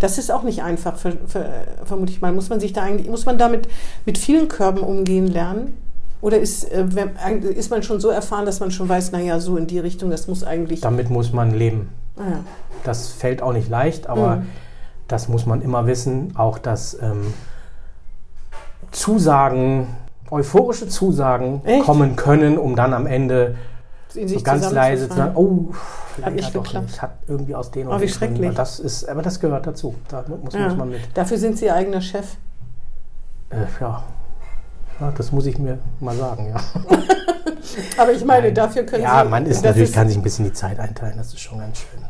Speaker 2: Das ist auch nicht einfach, ver, ver, vermute ich mal. Muss man sich da eigentlich, muss man damit mit vielen Körben umgehen lernen? Oder ist, äh, ist man schon so erfahren, dass man schon weiß, naja, so in die Richtung, das muss eigentlich.
Speaker 3: damit muss man leben.
Speaker 2: Ah, ja.
Speaker 3: Das fällt auch nicht leicht, aber
Speaker 2: Mhm.
Speaker 3: das muss man immer wissen. Auch dass ähm, Zusagen, euphorische Zusagen
Speaker 2: Echt?
Speaker 3: kommen können, um dann am Ende
Speaker 2: in
Speaker 3: so
Speaker 2: sich
Speaker 3: ganz leise zu sagen, oh, vielleicht
Speaker 2: nicht
Speaker 3: hat doch
Speaker 2: geklappt.
Speaker 3: nicht, hat irgendwie aus den
Speaker 2: Oh, wie schrecklich.
Speaker 3: Das ist, aber das gehört dazu. Da muss,
Speaker 2: Ja.
Speaker 3: muss man mit.
Speaker 2: Dafür sind Sie Ihr eigener Chef.
Speaker 3: Äh, ja. ja, das muss ich mir mal sagen, ja.
Speaker 2: Aber ich meine,
Speaker 3: Nein.
Speaker 2: dafür können
Speaker 3: ja,
Speaker 2: Sie.
Speaker 3: man ist natürlich,
Speaker 2: ist,
Speaker 3: kann sich ein bisschen die Zeit einteilen, das ist schon ganz schön.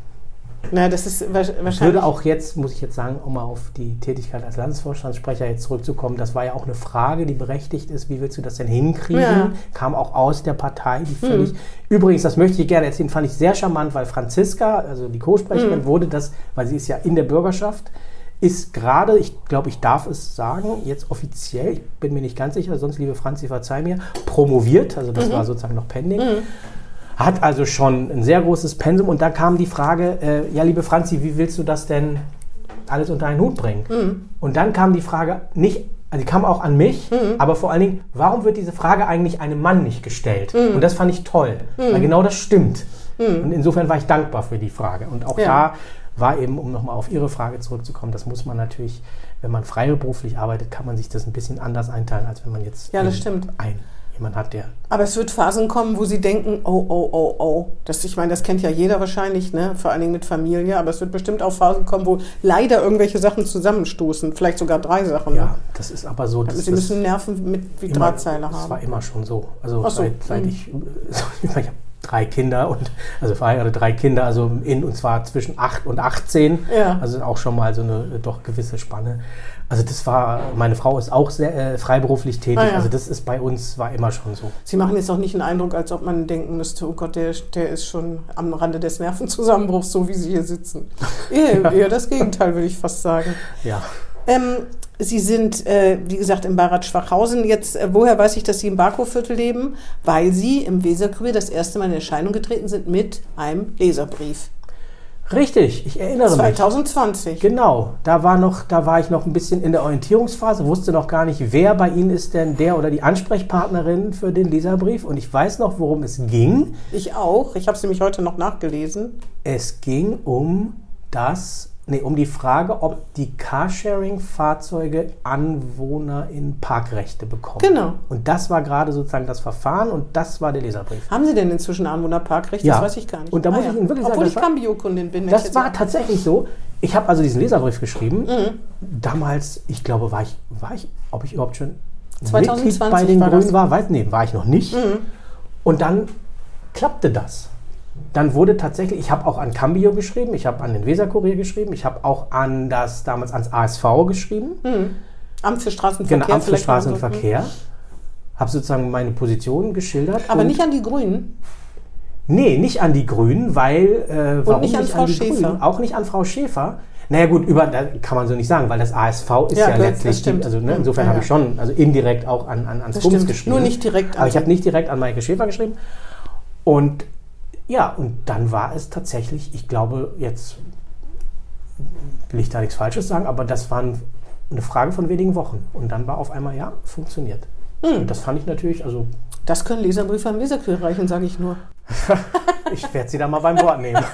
Speaker 2: Na, das ist wa-
Speaker 3: Ich
Speaker 2: wahrscheinlich.
Speaker 3: würde auch jetzt, muss ich jetzt sagen, um mal auf die Tätigkeit als Landesvorstandssprecher jetzt zurückzukommen, das war ja auch eine Frage, die berechtigt ist, wie willst du das denn hinkriegen?
Speaker 2: Ja.
Speaker 3: Kam auch aus der Partei, die völlig. Übrigens, das möchte ich gerne erzählen, fand ich sehr charmant, weil Franziska, also die Co-Sprecherin, wurde das, weil sie ist ja in der Bürgerschaft, ist gerade, ich glaube, ich darf es sagen, jetzt offiziell, ich bin mir nicht ganz sicher, sonst liebe Franzi, verzeih mir, promoviert, also das war sozusagen noch pending. Hat also schon ein sehr großes Pensum und da kam die Frage, äh, ja liebe Franzi, wie willst du das denn alles unter einen Hut bringen? Und dann kam die Frage nicht, also die kam auch an mich, aber vor allen Dingen, warum wird diese Frage eigentlich einem Mann nicht gestellt? Und das fand ich toll, weil genau das stimmt. Und insofern war ich dankbar für die Frage. Und auch
Speaker 2: Ja.
Speaker 3: da war eben, um nochmal auf Ihre Frage zurückzukommen, das muss man natürlich, wenn man freiberuflich arbeitet, kann man sich das ein bisschen anders einteilen, als wenn man jetzt
Speaker 2: Ja, das stimmt.
Speaker 3: ein, jemand hat, der
Speaker 2: Aber es wird Phasen kommen, wo sie denken, oh, oh, oh, oh. Das, ich meine, das kennt ja jeder wahrscheinlich, ne? vor allen Dingen mit Familie. Aber es wird bestimmt auch Phasen kommen, wo leider irgendwelche Sachen zusammenstoßen. Vielleicht sogar drei Sachen.
Speaker 3: Ja,
Speaker 2: Ne?
Speaker 3: das ist aber so. Dass
Speaker 2: sie
Speaker 3: das
Speaker 2: müssen Nerven mit wie
Speaker 3: immer-
Speaker 2: Drahtseile
Speaker 3: Das war
Speaker 2: haben.
Speaker 3: immer schon so. Also
Speaker 2: so,
Speaker 3: seit, seit
Speaker 2: mhm.
Speaker 3: ich, ich habe drei Kinder und also verheiratet drei Kinder, also in und zwar zwischen 8 und 18.
Speaker 2: Ja.
Speaker 3: Also auch schon mal so eine doch gewisse Spanne. Also das war, meine Frau ist auch sehr äh, freiberuflich tätig.
Speaker 2: Ah, ja.
Speaker 3: Also das ist bei uns, war immer schon so.
Speaker 2: Sie machen jetzt auch nicht den Eindruck, als ob man denken müsste, oh Gott, der, der ist schon am Rande des Nervenzusammenbruchs, so wie Sie hier sitzen. Eher, eher das Gegenteil, würde ich fast sagen.
Speaker 3: Ja.
Speaker 2: Ähm, Sie sind, äh, wie gesagt, im Beirat Schwachhausen. Jetzt, äh, woher weiß ich, dass Sie im Barkow-Viertel leben? Weil Sie im Weserkurier das erste Mal in Erscheinung getreten sind mit einem Leserbrief.
Speaker 3: Richtig, ich erinnere mich.
Speaker 2: 2020.
Speaker 3: Genau, da war noch, da war ich noch ein bisschen in der Orientierungsphase, wusste noch gar nicht, wer bei Ihnen ist denn der oder die Ansprechpartnerin für den Leserbrief und ich weiß noch, worum es ging.
Speaker 2: Ich auch. Ich habe es nämlich heute noch nachgelesen.
Speaker 3: Es ging um das, nee, um die Frage, ob die Carsharing-Fahrzeuge Anwohner in Parkrechte bekommen.
Speaker 2: Genau.
Speaker 3: Und das war gerade sozusagen das Verfahren und das war der Leserbrief.
Speaker 2: Haben Sie denn inzwischen Anwohnerparkrecht?
Speaker 3: Ja.
Speaker 2: Das weiß ich gar nicht. Ah
Speaker 3: Und da muss ich Ihnen wirklich sagen,
Speaker 2: Obwohl ich Cambio-Kundin bin.
Speaker 3: Das war tatsächlich so. Ich habe also diesen Leserbrief geschrieben.
Speaker 2: Mhm.
Speaker 3: Damals, ich glaube, war ich, war ich, ob ich überhaupt schon
Speaker 2: 2020
Speaker 3: Mitglied bei den
Speaker 2: war
Speaker 3: Grünen.
Speaker 2: Mhm.
Speaker 3: war, weiß, nee, war ich noch nicht. Und dann klappte das. Dann wurde tatsächlich, ich habe auch an Cambio geschrieben, ich habe an den Weserkurier geschrieben, ich habe auch an das damals ans ASV geschrieben,
Speaker 2: Amt für Straßenverkehr.
Speaker 3: genau, Amt für. Straßenverkehr. Habe sozusagen meine Position geschildert.
Speaker 2: Aber
Speaker 3: und-
Speaker 2: nicht an die Grünen.
Speaker 3: Nee, nicht an die Grünen, weil. Äh, warum
Speaker 2: nicht an Frau
Speaker 3: die
Speaker 2: Schäfer?
Speaker 3: Grünen? Auch nicht an Frau Schäfer. Naja, gut, über, da kann man so nicht sagen, weil das ASV ist
Speaker 2: Ja,
Speaker 3: ja, letztlich.
Speaker 2: stimmt.
Speaker 3: Die, also, ne, insofern
Speaker 2: Ja,
Speaker 3: habe ich schon, also indirekt auch an, an, ans Bums geschrieben.
Speaker 2: Nur nicht direkt
Speaker 3: Aber
Speaker 2: an
Speaker 3: ich habe nicht direkt an Maike Schäfer geschrieben. Und ja, und dann war es tatsächlich, ich glaube, jetzt will ich da nichts Falsches sagen, aber das waren eine Frage von wenigen Wochen. Und dann war auf einmal, ja, funktioniert. Und das fand ich natürlich, also
Speaker 2: Das können Leserbriefe am Leserkühl reichen, sage ich nur.
Speaker 3: ich werde sie da mal beim Wort nehmen.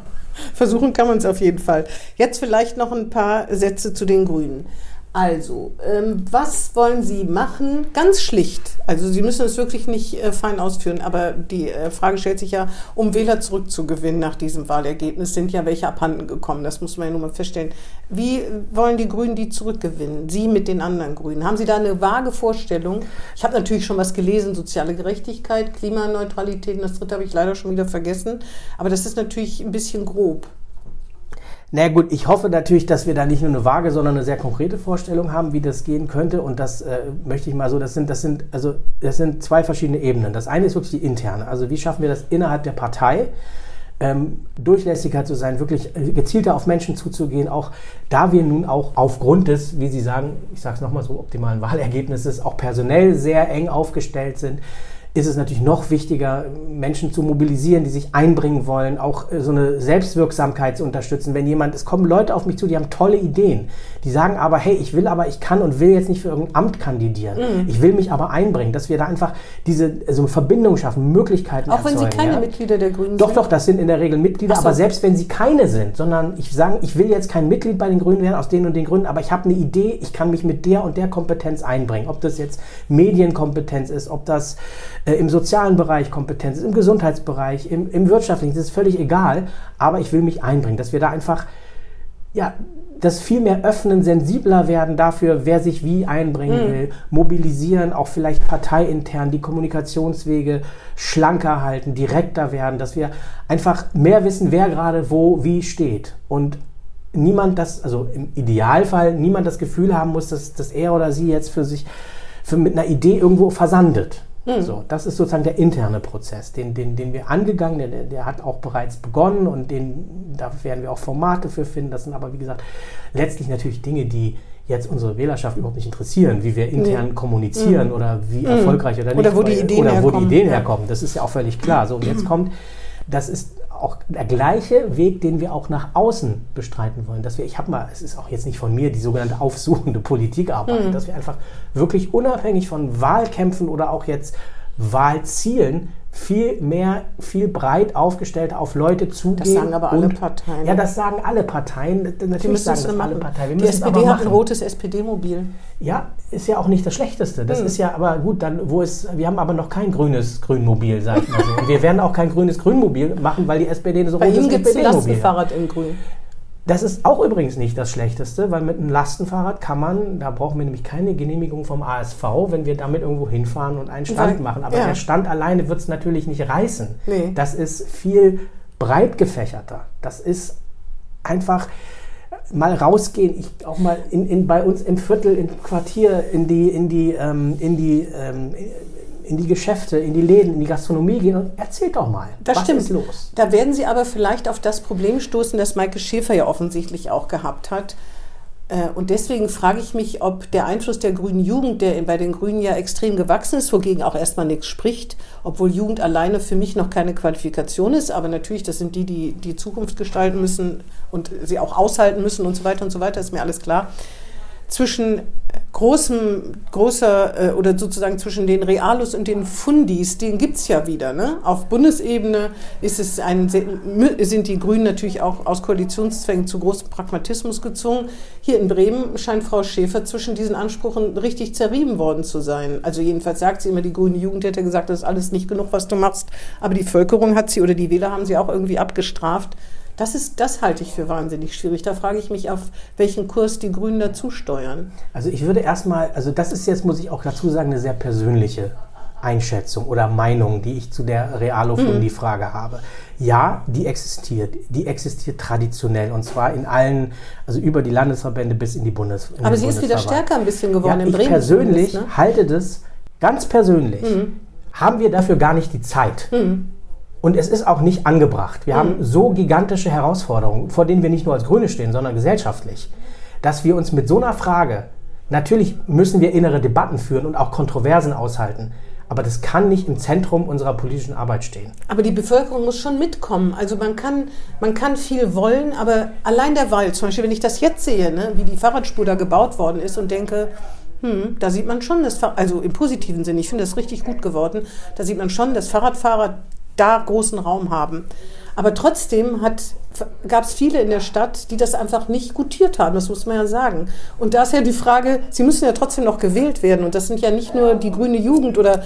Speaker 2: Versuchen kann man es auf jeden Fall. Jetzt vielleicht noch ein paar Sätze zu den Grünen. Also, ähm, was wollen Sie machen? Ganz schlicht. Also, Sie müssen es wirklich nicht äh, fein ausführen, aber die äh, Frage stellt sich ja, um Wähler zurückzugewinnen nach diesem Wahlergebnis, sind ja welche abhanden gekommen. Das muss man ja nur mal feststellen. Wie wollen die Grünen die zurückgewinnen? Sie mit den anderen Grünen. Haben Sie da eine vage Vorstellung? Ich habe natürlich schon was gelesen, soziale Gerechtigkeit, Klimaneutralität, und das dritte habe ich leider schon wieder vergessen. Aber das ist natürlich ein bisschen grob.
Speaker 3: Na gut, ich hoffe natürlich, dass wir da nicht nur eine vage, sondern eine sehr konkrete Vorstellung haben, wie das gehen könnte. Und das äh, möchte ich mal so, das sind, das sind, also das sind zwei verschiedene Ebenen. Das eine ist wirklich die interne. Also wie schaffen wir das innerhalb der Partei? Ähm, durchlässiger zu sein, wirklich äh, gezielter auf Menschen zuzugehen, auch da wir nun auch aufgrund des, wie Sie sagen, ich sage es nochmal so, optimalen Wahlergebnisses auch personell sehr eng aufgestellt sind, ist es natürlich noch wichtiger, Menschen zu mobilisieren, die sich einbringen wollen, auch äh, so eine Selbstwirksamkeit zu unterstützen. Wenn jemand, es kommen Leute auf mich zu, die haben tolle Ideen, die sagen aber, hey, ich will aber, ich kann und will jetzt nicht für irgendein Amt kandidieren.
Speaker 2: Mhm.
Speaker 3: Ich will mich aber einbringen, dass wir da einfach diese so eine Verbindung schaffen, Möglichkeiten
Speaker 2: Auch wenn
Speaker 3: erzeugen.
Speaker 2: Sie keine
Speaker 3: ja?
Speaker 2: Mitglieder der Grünen
Speaker 3: Doch,
Speaker 2: sind?
Speaker 3: doch, das sind in der Regel Mitglieder,
Speaker 2: so.
Speaker 3: aber selbst wenn sie keine sind, sondern ich sage, ich will jetzt kein Mitglied bei den Grünen werden aus den und den Gründen, aber ich habe eine Idee, ich kann mich mit der und der Kompetenz einbringen. Ob das jetzt Medienkompetenz ist, ob das äh, im sozialen Bereich Kompetenz ist, im Gesundheitsbereich, im, im wirtschaftlichen, das ist völlig egal, aber ich will mich einbringen, dass wir da einfach ja, das viel mehr öffnen, sensibler werden dafür, wer sich wie einbringen will, mobilisieren, auch vielleicht parteiintern die Kommunikationswege schlanker halten, direkter werden, dass wir einfach mehr wissen, wer gerade wo wie steht. Und niemand das, also im Idealfall, niemand das Gefühl haben muss, dass, dass er oder sie jetzt für sich für mit einer Idee irgendwo versandet. So, das ist sozusagen der interne Prozess, den, den, den wir angegangen, der, der hat auch bereits begonnen und den, da werden wir auch Formate für finden. Das sind aber, wie gesagt, letztlich natürlich Dinge, die jetzt unsere Wählerschaft überhaupt nicht interessieren, wie wir intern kommunizieren oder wie erfolgreich oder nicht.
Speaker 2: Oder wo die Ideen
Speaker 3: oder wo die
Speaker 2: herkommen.
Speaker 3: Ideen
Speaker 2: Ja.
Speaker 3: herkommen. Das ist ja auch völlig klar. So, und jetzt kommt, das ist auch der gleiche Weg, den wir auch nach außen bestreiten wollen. Dass wir, ich habe mal, es ist auch jetzt nicht von mir, die sogenannte aufsuchende Politikarbeit,
Speaker 2: Mhm.
Speaker 3: dass wir einfach wirklich unabhängig von Wahlkämpfen oder auch jetzt Wahlzielen viel mehr, viel breit aufgestellt auf Leute zugehen.
Speaker 2: sagen aber alle
Speaker 3: und-
Speaker 2: Parteien.
Speaker 3: Ja, das sagen alle Parteien. Natürlich sagen
Speaker 2: es
Speaker 3: das alle. Parteien. Wir
Speaker 2: Die
Speaker 3: es
Speaker 2: SPD hat ein rotes SPD-Mobil.
Speaker 3: Ja, ist ja auch nicht das Schlechteste.
Speaker 2: Hm.
Speaker 3: Das ist ja, aber gut, dann, wo ist, wir haben aber noch kein grünes Grünmobil, sag ich mal so. Und wir werden auch kein grünes Grünmobil machen, weil die SPD so
Speaker 2: Bei
Speaker 3: rotes
Speaker 2: Ihnen gibt es ein
Speaker 3: SPD-Mobil hat.
Speaker 2: Lastenfahrrad in Grün.
Speaker 3: Das ist auch übrigens nicht das Schlechteste, weil mit einem Lastenfahrrad kann man, da brauchen wir nämlich keine Genehmigung vom ASV, wenn wir damit irgendwo hinfahren und einen Stand
Speaker 2: Weil-
Speaker 3: machen. Aber
Speaker 2: ja.
Speaker 3: der Stand alleine wird es natürlich nicht reißen.
Speaker 2: Nee.
Speaker 3: Das ist viel breit gefächerter. Das ist einfach mal rausgehen, ich auch mal in, in, bei uns im Viertel, im Quartier, in die, in die, ähm, in die, ähm, in die Geschäfte, in die Läden, in die Gastronomie gehen und erzählt doch mal,
Speaker 2: Das
Speaker 3: was
Speaker 2: stimmt.
Speaker 3: ist los?
Speaker 2: Da werden Sie aber vielleicht auf das Problem stoßen, das Maike Schäfer ja offensichtlich auch gehabt hat. Äh, Und deswegen frage ich mich, ob der Einfluss der grünen Jugend, der bei den Grünen ja extrem gewachsen ist, wogegen auch erstmal nichts spricht, obwohl Jugend alleine für mich noch keine Qualifikation ist, aber natürlich, das sind die, die die Zukunft gestalten müssen und sie auch aushalten müssen und so weiter und so weiter, ist mir alles klar. Zwischen großem, großer äh, oder sozusagen zwischen den Realos und den Fundis, den gibt's ja wieder. Ne? Auf Bundesebene ist es ein, sind die Grünen natürlich auch aus Koalitionszwängen zu großem Pragmatismus gezwungen. Hier in Bremen scheint Frau Schäfer zwischen diesen Ansprüchen richtig zerrieben worden zu sein. Also jedenfalls sagt sie immer, die grüne Jugend hätte gesagt, das ist alles nicht genug, was du machst. Aber die Völkerung hat sie oder die Wähler haben sie auch irgendwie abgestraft. Das, ist, das halte ich für wahnsinnig schwierig. Da frage ich mich, auf welchen Kurs die Grünen dazu steuern.
Speaker 3: Also ich würde erstmal, also das ist jetzt, muss ich auch dazu sagen, eine sehr persönliche Einschätzung oder Meinung, die ich zu der Realo-Fundi-Frage habe. Ja, die existiert. Die existiert traditionell und zwar in allen, also über die Landesverbände bis in die Bundes. in
Speaker 2: Aber sie ist wieder stärker ein bisschen geworden
Speaker 3: Ja,
Speaker 2: in
Speaker 3: ich
Speaker 2: Bremen.
Speaker 3: persönlich
Speaker 2: zumindest, ne? Mhm.
Speaker 3: halte das ganz persönlich. Haben wir dafür gar nicht die Zeit. Und es ist auch nicht angebracht.
Speaker 2: Mhm.
Speaker 3: Wir haben so gigantische Herausforderungen, vor denen wir nicht nur als Grüne stehen, sondern gesellschaftlich, dass wir uns mit so einer Frage, natürlich müssen wir innere Debatten führen und auch Kontroversen aushalten. Aber das kann nicht im Zentrum unserer politischen Arbeit stehen.
Speaker 2: Aber die Bevölkerung muss schon mitkommen. Also man kann, man kann viel wollen, aber allein der Wald, zum Beispiel, wenn ich das jetzt sehe, ne, wie die Fahrradspur da gebaut worden ist und denke, hm, da sieht man schon, das, also im positiven Sinne, ich finde das richtig gut geworden, da sieht man schon, dass Fahrradfahrer da großen Raum haben. Aber trotzdem gab es viele in der Stadt, die das einfach nicht gutiert haben, das muss man ja sagen. Und da ist ja die Frage, sie müssen ja trotzdem noch gewählt werden. Und das sind ja nicht nur die grüne Jugend oder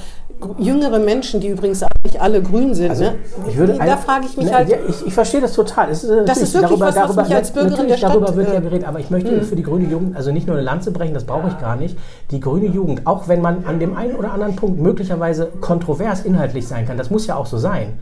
Speaker 2: jüngere Menschen, die übrigens nicht alle grün sind. Also, ne?
Speaker 3: ich würde
Speaker 2: da frage ich mich ne, halt.
Speaker 3: Ja, ich, ich, verstehe das total.
Speaker 2: Es ist, äh, das ist wirklich darüber, was, darüber, was mich als Bürgerin der Stadt...
Speaker 3: Darüber wird ja äh, geredet, aber ich möchte mh. für die grüne Jugend, also nicht nur eine Lanze brechen, das brauche ich gar nicht. Die grüne Jugend, auch wenn man an dem einen oder anderen Punkt möglicherweise kontrovers inhaltlich sein kann, das muss ja auch so sein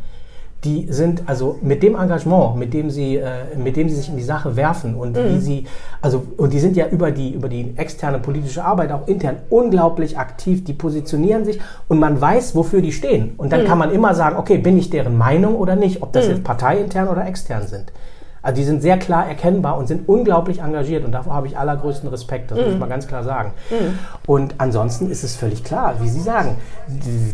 Speaker 3: die sind also mit dem Engagement, mit dem sie, äh, mit dem sie sich in die Sache werfen und mhm. wie sie, also und die sind ja über die über die externe politische Arbeit auch intern unglaublich aktiv. Die positionieren sich und man weiß, wofür die stehen. Und dann mhm. kann man immer sagen, okay, bin ich deren Meinung oder nicht, ob das mhm. jetzt parteiintern oder extern sind. Also die sind sehr klar erkennbar und sind unglaublich engagiert und davor habe ich allergrößten Respekt, das mhm. muss ich mal ganz klar sagen. Mhm. Und ansonsten ist es völlig klar, wie Sie sagen,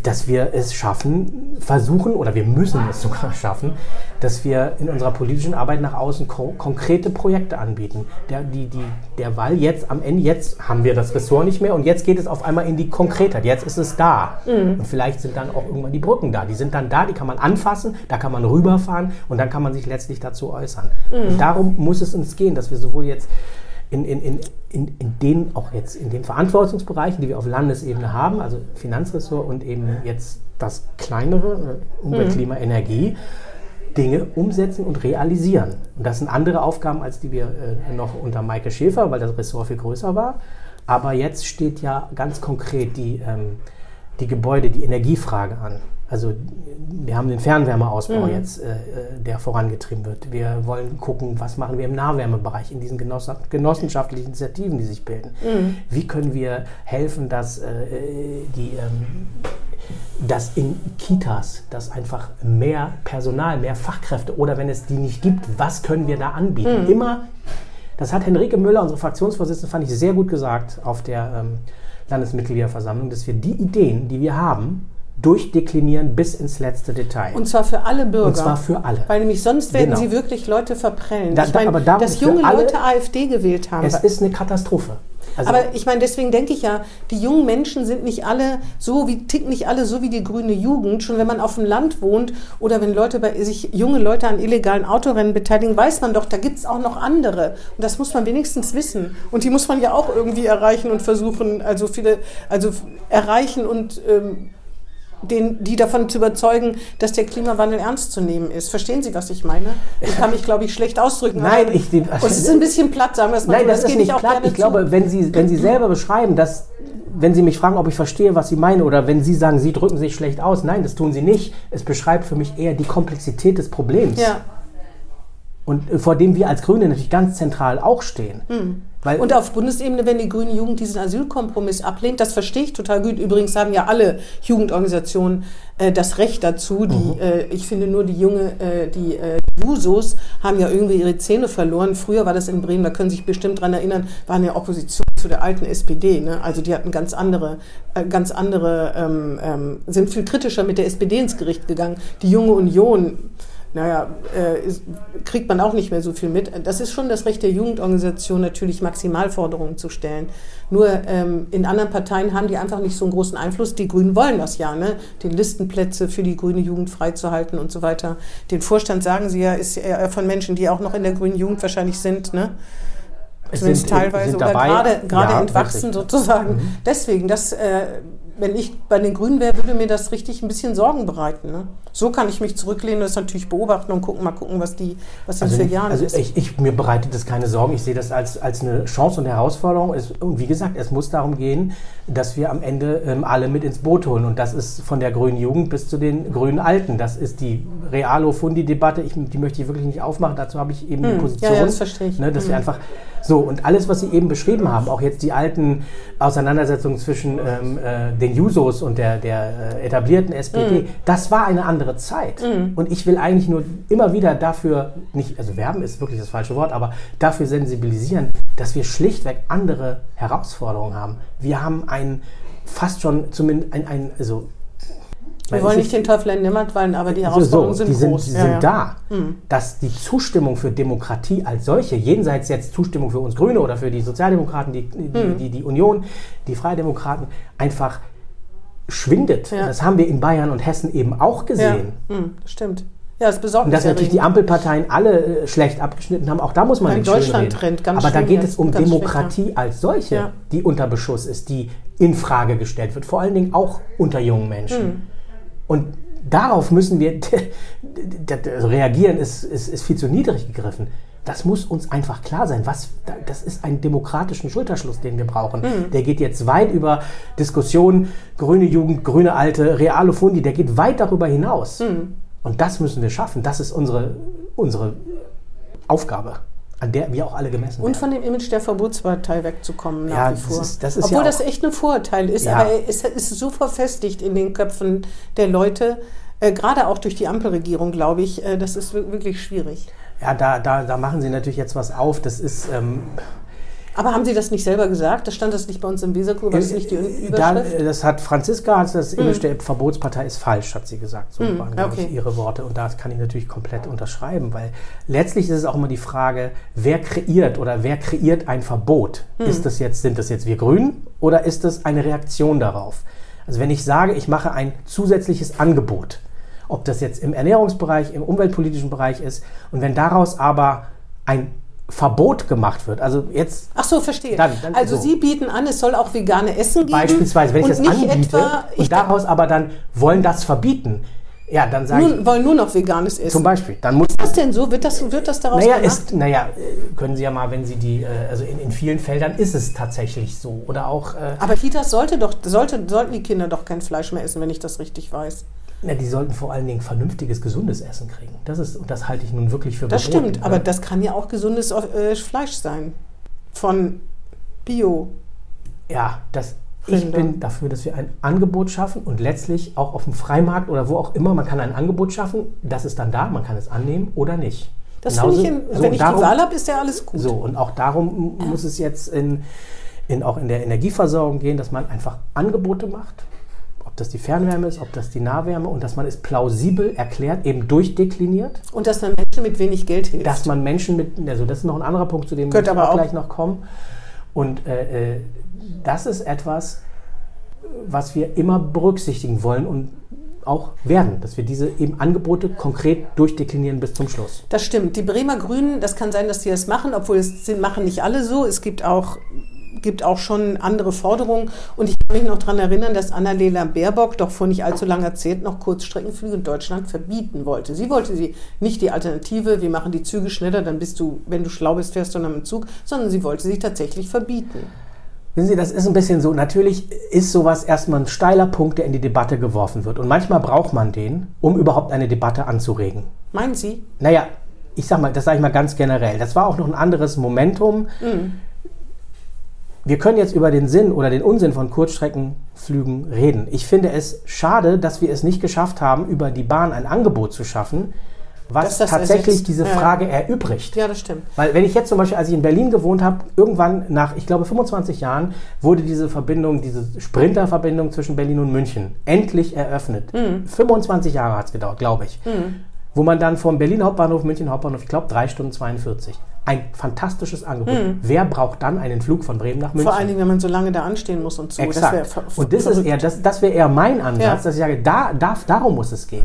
Speaker 3: dass wir es schaffen, versuchen oder wir müssen es sogar schaffen, dass wir in unserer politischen Arbeit nach außen ko konkrete Projekte anbieten. Der, die, die, der Wall jetzt am Ende, jetzt haben wir das Ressort nicht mehr und jetzt geht es auf einmal in die Konkretheit. Jetzt ist es da. Mhm. Und vielleicht sind dann auch irgendwann die Brücken da. Die sind dann da, die kann man anfassen, da kann man rüberfahren und dann kann man sich letztlich dazu äußern. Mhm. Und darum muss es uns gehen, dass wir sowohl jetzt in, in, in, in, in den, auch jetzt in den Verantwortungsbereichen, die wir auf Landesebene haben, also Finanzressort und eben jetzt das kleinere, äh, Umwelt, mhm. Klima, Energie, Dinge umsetzen und realisieren. Und das sind andere Aufgaben, als die wir äh, noch unter Maike Schäfer, weil das Ressort viel größer war. Aber jetzt steht ja ganz konkret die, ähm, die Gebäude, die Energiefrage an. Also wir haben den Fernwärmeausbau mhm. jetzt, äh, äh, der vorangetrieben wird. Wir wollen gucken, was machen wir im Nahwärmebereich, in diesen Genoss genossenschaftlichen Initiativen, die sich bilden. Mhm. Wie können wir helfen, dass äh, die ähm, dass in Kitas, dass einfach mehr Personal, mehr Fachkräfte oder wenn es die nicht gibt, was können wir da anbieten? Mhm. Immer, das hat Henrike Müller, unsere Fraktionsvorsitzende, fand ich sehr gut gesagt auf der ähm, Landesmitgliederversammlung, dass wir die Ideen, die wir haben, durchdeklinieren bis ins letzte Detail.
Speaker 2: Und zwar für alle Bürger. Und
Speaker 3: zwar für alle.
Speaker 2: Weil nämlich sonst werden genau. sie wirklich Leute verprellen. Da, ich meine, aber dass junge Leute AfD gewählt haben.
Speaker 3: Es ist eine Katastrophe.
Speaker 2: Also aber ich meine, deswegen denke ich ja, die jungen Menschen sind nicht alle so wie, ticken nicht alle so wie die grüne Jugend. Schon wenn man auf dem Land wohnt oder wenn Leute bei sich, junge Leute an illegalen Autorennen beteiligen, weiß man doch, da gibt es auch noch andere. Und das muss man wenigstens wissen. Und die muss man ja auch irgendwie erreichen und versuchen, also viele, also erreichen und ähm, den, die davon zu überzeugen, dass der Klimawandel ernst zu nehmen ist. Verstehen Sie, was ich meine? Ich kann mich, glaube ich, schlecht ausdrücken.
Speaker 3: Nein, ich,
Speaker 2: und es ist ein bisschen platt, sagen wir es
Speaker 3: mal. Nein, das, das ist nicht auch platt. Ich glaube, wenn Sie, wenn Sie selber beschreiben, dass wenn Sie mich fragen, ob ich verstehe, was Sie meinen, oder wenn Sie sagen, Sie drücken sich schlecht aus, nein, das tun Sie nicht. Es beschreibt für mich eher die Komplexität des Problems. Ja. Und äh, vor dem wir als Grüne natürlich ganz zentral auch stehen. Mhm.
Speaker 2: Weil und auf Bundesebene, wenn die grüne Jugend diesen Asylkompromiss ablehnt, das verstehe ich total gut. Übrigens haben ja alle Jugendorganisationen äh, das Recht dazu. Die, mhm. äh, ich finde nur die junge, äh, die äh, Jusos haben ja irgendwie ihre Zähne verloren. Früher war das in Bremen, da können Sie sich bestimmt dran erinnern, waren ja Opposition zu der alten SPD. Ne? Also die hatten ganz andere, äh, ganz andere, ähm, ähm, sind viel kritischer mit der SPD ins Gericht gegangen. Die junge Union naja, äh, ist, kriegt man auch nicht mehr so viel mit. Das ist schon das Recht der Jugendorganisation, natürlich Maximalforderungen zu stellen. Nur ähm, in anderen Parteien haben die einfach nicht so einen großen Einfluss. Die Grünen wollen das ja, ne? den Listenplätze für die grüne Jugend freizuhalten und so weiter. Den Vorstand, sagen Sie ja, ist ja von Menschen, die auch noch in der grünen Jugend wahrscheinlich sind. Ne? Zumindest sind, teilweise sind oder gerade, gerade ja, entwachsen richtig. sozusagen. Mhm. Deswegen, das äh, wenn ich bei den Grünen wäre, würde mir das richtig ein bisschen Sorgen bereiten. Ne? So kann ich mich zurücklehnen, das natürlich beobachten und gucken, mal gucken, was die, was
Speaker 3: also
Speaker 2: in vier Jahren
Speaker 3: also ist. Ich, ich, mir bereitet das keine Sorgen. Ich sehe das als, als eine Chance und Herausforderung. Es, und wie gesagt, es muss darum gehen, dass wir am Ende ähm, alle mit ins Boot holen. Und das ist von der grünen Jugend bis zu den grünen Alten. Das ist die Realo-Fundi-Debatte. Die möchte ich wirklich nicht aufmachen. Dazu habe ich eben hm. die Position. Ja, ja,
Speaker 2: das verstehe ich.
Speaker 3: Ne, dass hm. wir einfach so, und alles, was Sie eben beschrieben haben, auch jetzt die alten Auseinandersetzungen zwischen ähm, äh, den Jusos und der, der äh, etablierten SPD, mm. das war eine andere Zeit. Mm. Und ich will eigentlich nur immer wieder dafür, nicht, also werben ist wirklich das falsche Wort, aber dafür sensibilisieren, dass wir schlichtweg andere Herausforderungen haben. Wir haben ein fast schon zumindest ein, ein also
Speaker 2: Wir wollen nicht den Teufel in Nimmert fallen, aber die Herausforderungen
Speaker 3: so,
Speaker 2: sind
Speaker 3: die
Speaker 2: groß.
Speaker 3: Sind, die
Speaker 2: Ja,
Speaker 3: sind
Speaker 2: ja.
Speaker 3: da. Dass die Zustimmung für Demokratie als solche, jenseits jetzt Zustimmung für uns Grüne oder für die Sozialdemokraten, die, die,
Speaker 2: Hm.
Speaker 3: die, die Union, die Freidemokraten, einfach schwindet.
Speaker 2: Ja.
Speaker 3: Das haben wir in Bayern und Hessen eben auch
Speaker 2: Ja,
Speaker 3: gesehen.
Speaker 2: hm, das stimmt. Ja, das besorgt
Speaker 3: Und dass natürlich die Ampelparteien alle äh, schlecht abgeschnitten haben, auch da muss man
Speaker 2: Ja, in
Speaker 3: nicht
Speaker 2: Deutschland trennt ganz
Speaker 3: Aber da geht es um
Speaker 2: ganz schlecht,
Speaker 3: Demokratie als solche,
Speaker 2: Ja.
Speaker 3: die unter Beschuss ist, die in Frage gestellt wird, vor allen Dingen auch unter jungen Menschen.
Speaker 2: Hm.
Speaker 3: Und darauf müssen wir reagieren, ist, ist, ist viel zu niedrig gegriffen. Das muss uns einfach klar sein. Was, das ist ein demokratischen Schulterschluss, den wir brauchen.
Speaker 2: Hm.
Speaker 3: Der geht jetzt weit über Diskussionen, grüne Jugend, grüne Alte, reale Fundi, der geht weit darüber hinaus.
Speaker 2: Hm.
Speaker 3: Und das müssen wir schaffen. Das ist unsere, unsere Aufgabe, an der wir auch alle gemessen
Speaker 2: Und
Speaker 3: werden.
Speaker 2: von dem Image der Verbotspartei wegzukommen nach
Speaker 3: Ja,
Speaker 2: wie
Speaker 3: das
Speaker 2: vor.
Speaker 3: ist- das ist
Speaker 2: Obwohl
Speaker 3: ja
Speaker 2: das echt ein Vorurteil ist,
Speaker 3: Ja.
Speaker 2: aber es ist so verfestigt in den Köpfen der Leute, äh, gerade auch durch die Ampelregierung, glaube ich, äh, das ist wir- wirklich schwierig.
Speaker 3: Ja, da, da, da machen Sie natürlich jetzt was auf. Das ist, ähm,
Speaker 2: Aber haben Sie das nicht selber gesagt? Das stand das nicht bei uns im Weserkur? War das nicht die
Speaker 3: Äh, da,
Speaker 2: Überschrift?
Speaker 3: äh, das hat Franziska, hat das Image der Verbotspartei ist falsch, hat sie gesagt. So waren, glaube
Speaker 2: okay.
Speaker 3: ich, ihre Worte. Und das kann ich natürlich komplett unterschreiben, weil letztlich ist es auch immer die Frage, wer kreiert oder wer kreiert ein Verbot? Ist das jetzt, sind das jetzt wir Grünen oder ist das eine Reaktion darauf? Also wenn ich sage, ich mache ein zusätzliches Angebot, ob das jetzt im Ernährungsbereich, im umweltpolitischen Bereich ist, und wenn daraus aber ein Verbot gemacht wird, also jetzt
Speaker 2: Ach so, verstehe.
Speaker 3: Dann- dann
Speaker 2: also
Speaker 3: so.
Speaker 2: Sie bieten an, es soll auch vegane Essen geben.
Speaker 3: Beispielsweise, wenn ich
Speaker 2: und
Speaker 3: das
Speaker 2: nicht
Speaker 3: anbiete
Speaker 2: etwa, ich
Speaker 3: und daraus aber dann wollen das verbieten, ja, dann sage
Speaker 2: nun, wollen nur noch veganes Essen.
Speaker 3: zum Beispiel, dann muss
Speaker 2: Ist das denn so? Wird das, wird das daraus
Speaker 3: naja,
Speaker 2: gemacht?
Speaker 3: ist, naja, können Sie ja mal, wenn Sie die, äh, also in, in vielen Feldern ist es tatsächlich so. Oder auch, äh,
Speaker 2: Aber Kitas sollte doch, sollte, sollten die Kinder doch kein Fleisch mehr essen, wenn ich das richtig weiß.
Speaker 3: Na, die sollten vor allen Dingen vernünftiges, gesundes Essen kriegen. Das ist, und das halte ich nun wirklich für
Speaker 2: Das
Speaker 3: verboten,
Speaker 2: stimmt, aber
Speaker 3: ne?
Speaker 2: das kann ja auch gesundes äh, Fleisch sein. Von Bio.
Speaker 3: Ja, das, ich bin dafür, dass wir ein Angebot schaffen und letztlich auch auf dem Freimarkt oder wo auch immer, man kann ein Angebot schaffen, das ist dann da, man kann es annehmen oder nicht.
Speaker 2: Das
Speaker 3: Genauso-
Speaker 2: finde ich, in,
Speaker 3: so,
Speaker 2: wenn ich
Speaker 3: darum-
Speaker 2: die Wahl habe, ist ja alles gut.
Speaker 3: So, und auch darum muss es jetzt in, in, auch in der Energieversorgung gehen, dass man einfach Angebote macht. Ob das die Fernwärme ist, ob das die Nahwärme und dass man es plausibel erklärt, eben durchdekliniert,
Speaker 2: Und dass dann Menschen mit wenig Geld hilft.
Speaker 3: dass man Menschen mit, also das ist noch ein anderer Punkt, zu dem
Speaker 2: Könnte
Speaker 3: wir
Speaker 2: aber auch-
Speaker 3: gleich noch kommen. Und äh, äh, das ist etwas, was wir immer berücksichtigen wollen und auch werden, dass wir diese eben Angebote konkret durchdeklinieren bis zum Schluss.
Speaker 2: Das stimmt. Die Bremer Grünen, das kann sein, dass die das machen, obwohl es sind, machen nicht alle so. Es gibt auch, gibt auch schon andere Forderungen. Und ich mich noch daran erinnern, dass Annalena Baerbock doch vor nicht allzu langer Zeit noch Kurzstreckenflüge in Deutschland verbieten wollte. Sie wollte sie nicht die Alternative, wir machen die Züge schneller, dann bist du, wenn du schlau bist, fährst du dann mit dem Zug, sondern sie wollte sie tatsächlich verbieten.
Speaker 3: Wissen Sie, das ist ein bisschen so. Natürlich ist sowas erstmal ein steiler Punkt, der in die Debatte geworfen wird. Und manchmal braucht man den, um überhaupt eine Debatte anzuregen.
Speaker 2: Meinen Sie?
Speaker 3: Naja, ich sag mal, das sage ich mal ganz generell. Das war auch noch ein anderes Momentum. Wir können jetzt über den Sinn oder den Unsinn von Kurzstreckenflügen reden. Ich finde es schade, dass wir es nicht geschafft haben, über die Bahn ein Angebot zu schaffen, was
Speaker 2: das
Speaker 3: tatsächlich
Speaker 2: ersetzt.
Speaker 3: diese
Speaker 2: Ja.
Speaker 3: Frage erübrigt.
Speaker 2: Ja, das stimmt.
Speaker 3: Weil wenn ich jetzt zum Beispiel, als ich in Berlin gewohnt habe, irgendwann nach, ich glaube, 25 Jahren wurde diese Verbindung, diese Sprinterverbindung zwischen Berlin und München endlich eröffnet. 25 Jahre hat es gedauert, glaube ich. Wo man dann vom Berlin Hauptbahnhof, München Hauptbahnhof, ich glaube, 3 Stunden 42. Ein fantastisches Angebot. Wer braucht dann einen Flug von Bremen nach München?
Speaker 2: Vor allen Dingen, wenn man so lange da anstehen muss und so.
Speaker 3: Exakt.
Speaker 2: ver-
Speaker 3: und das ist
Speaker 2: verrückt.
Speaker 3: eher, das, das wäre eher mein Ansatz,
Speaker 2: Ja.
Speaker 3: dass ich sage, da, da, darum muss es gehen.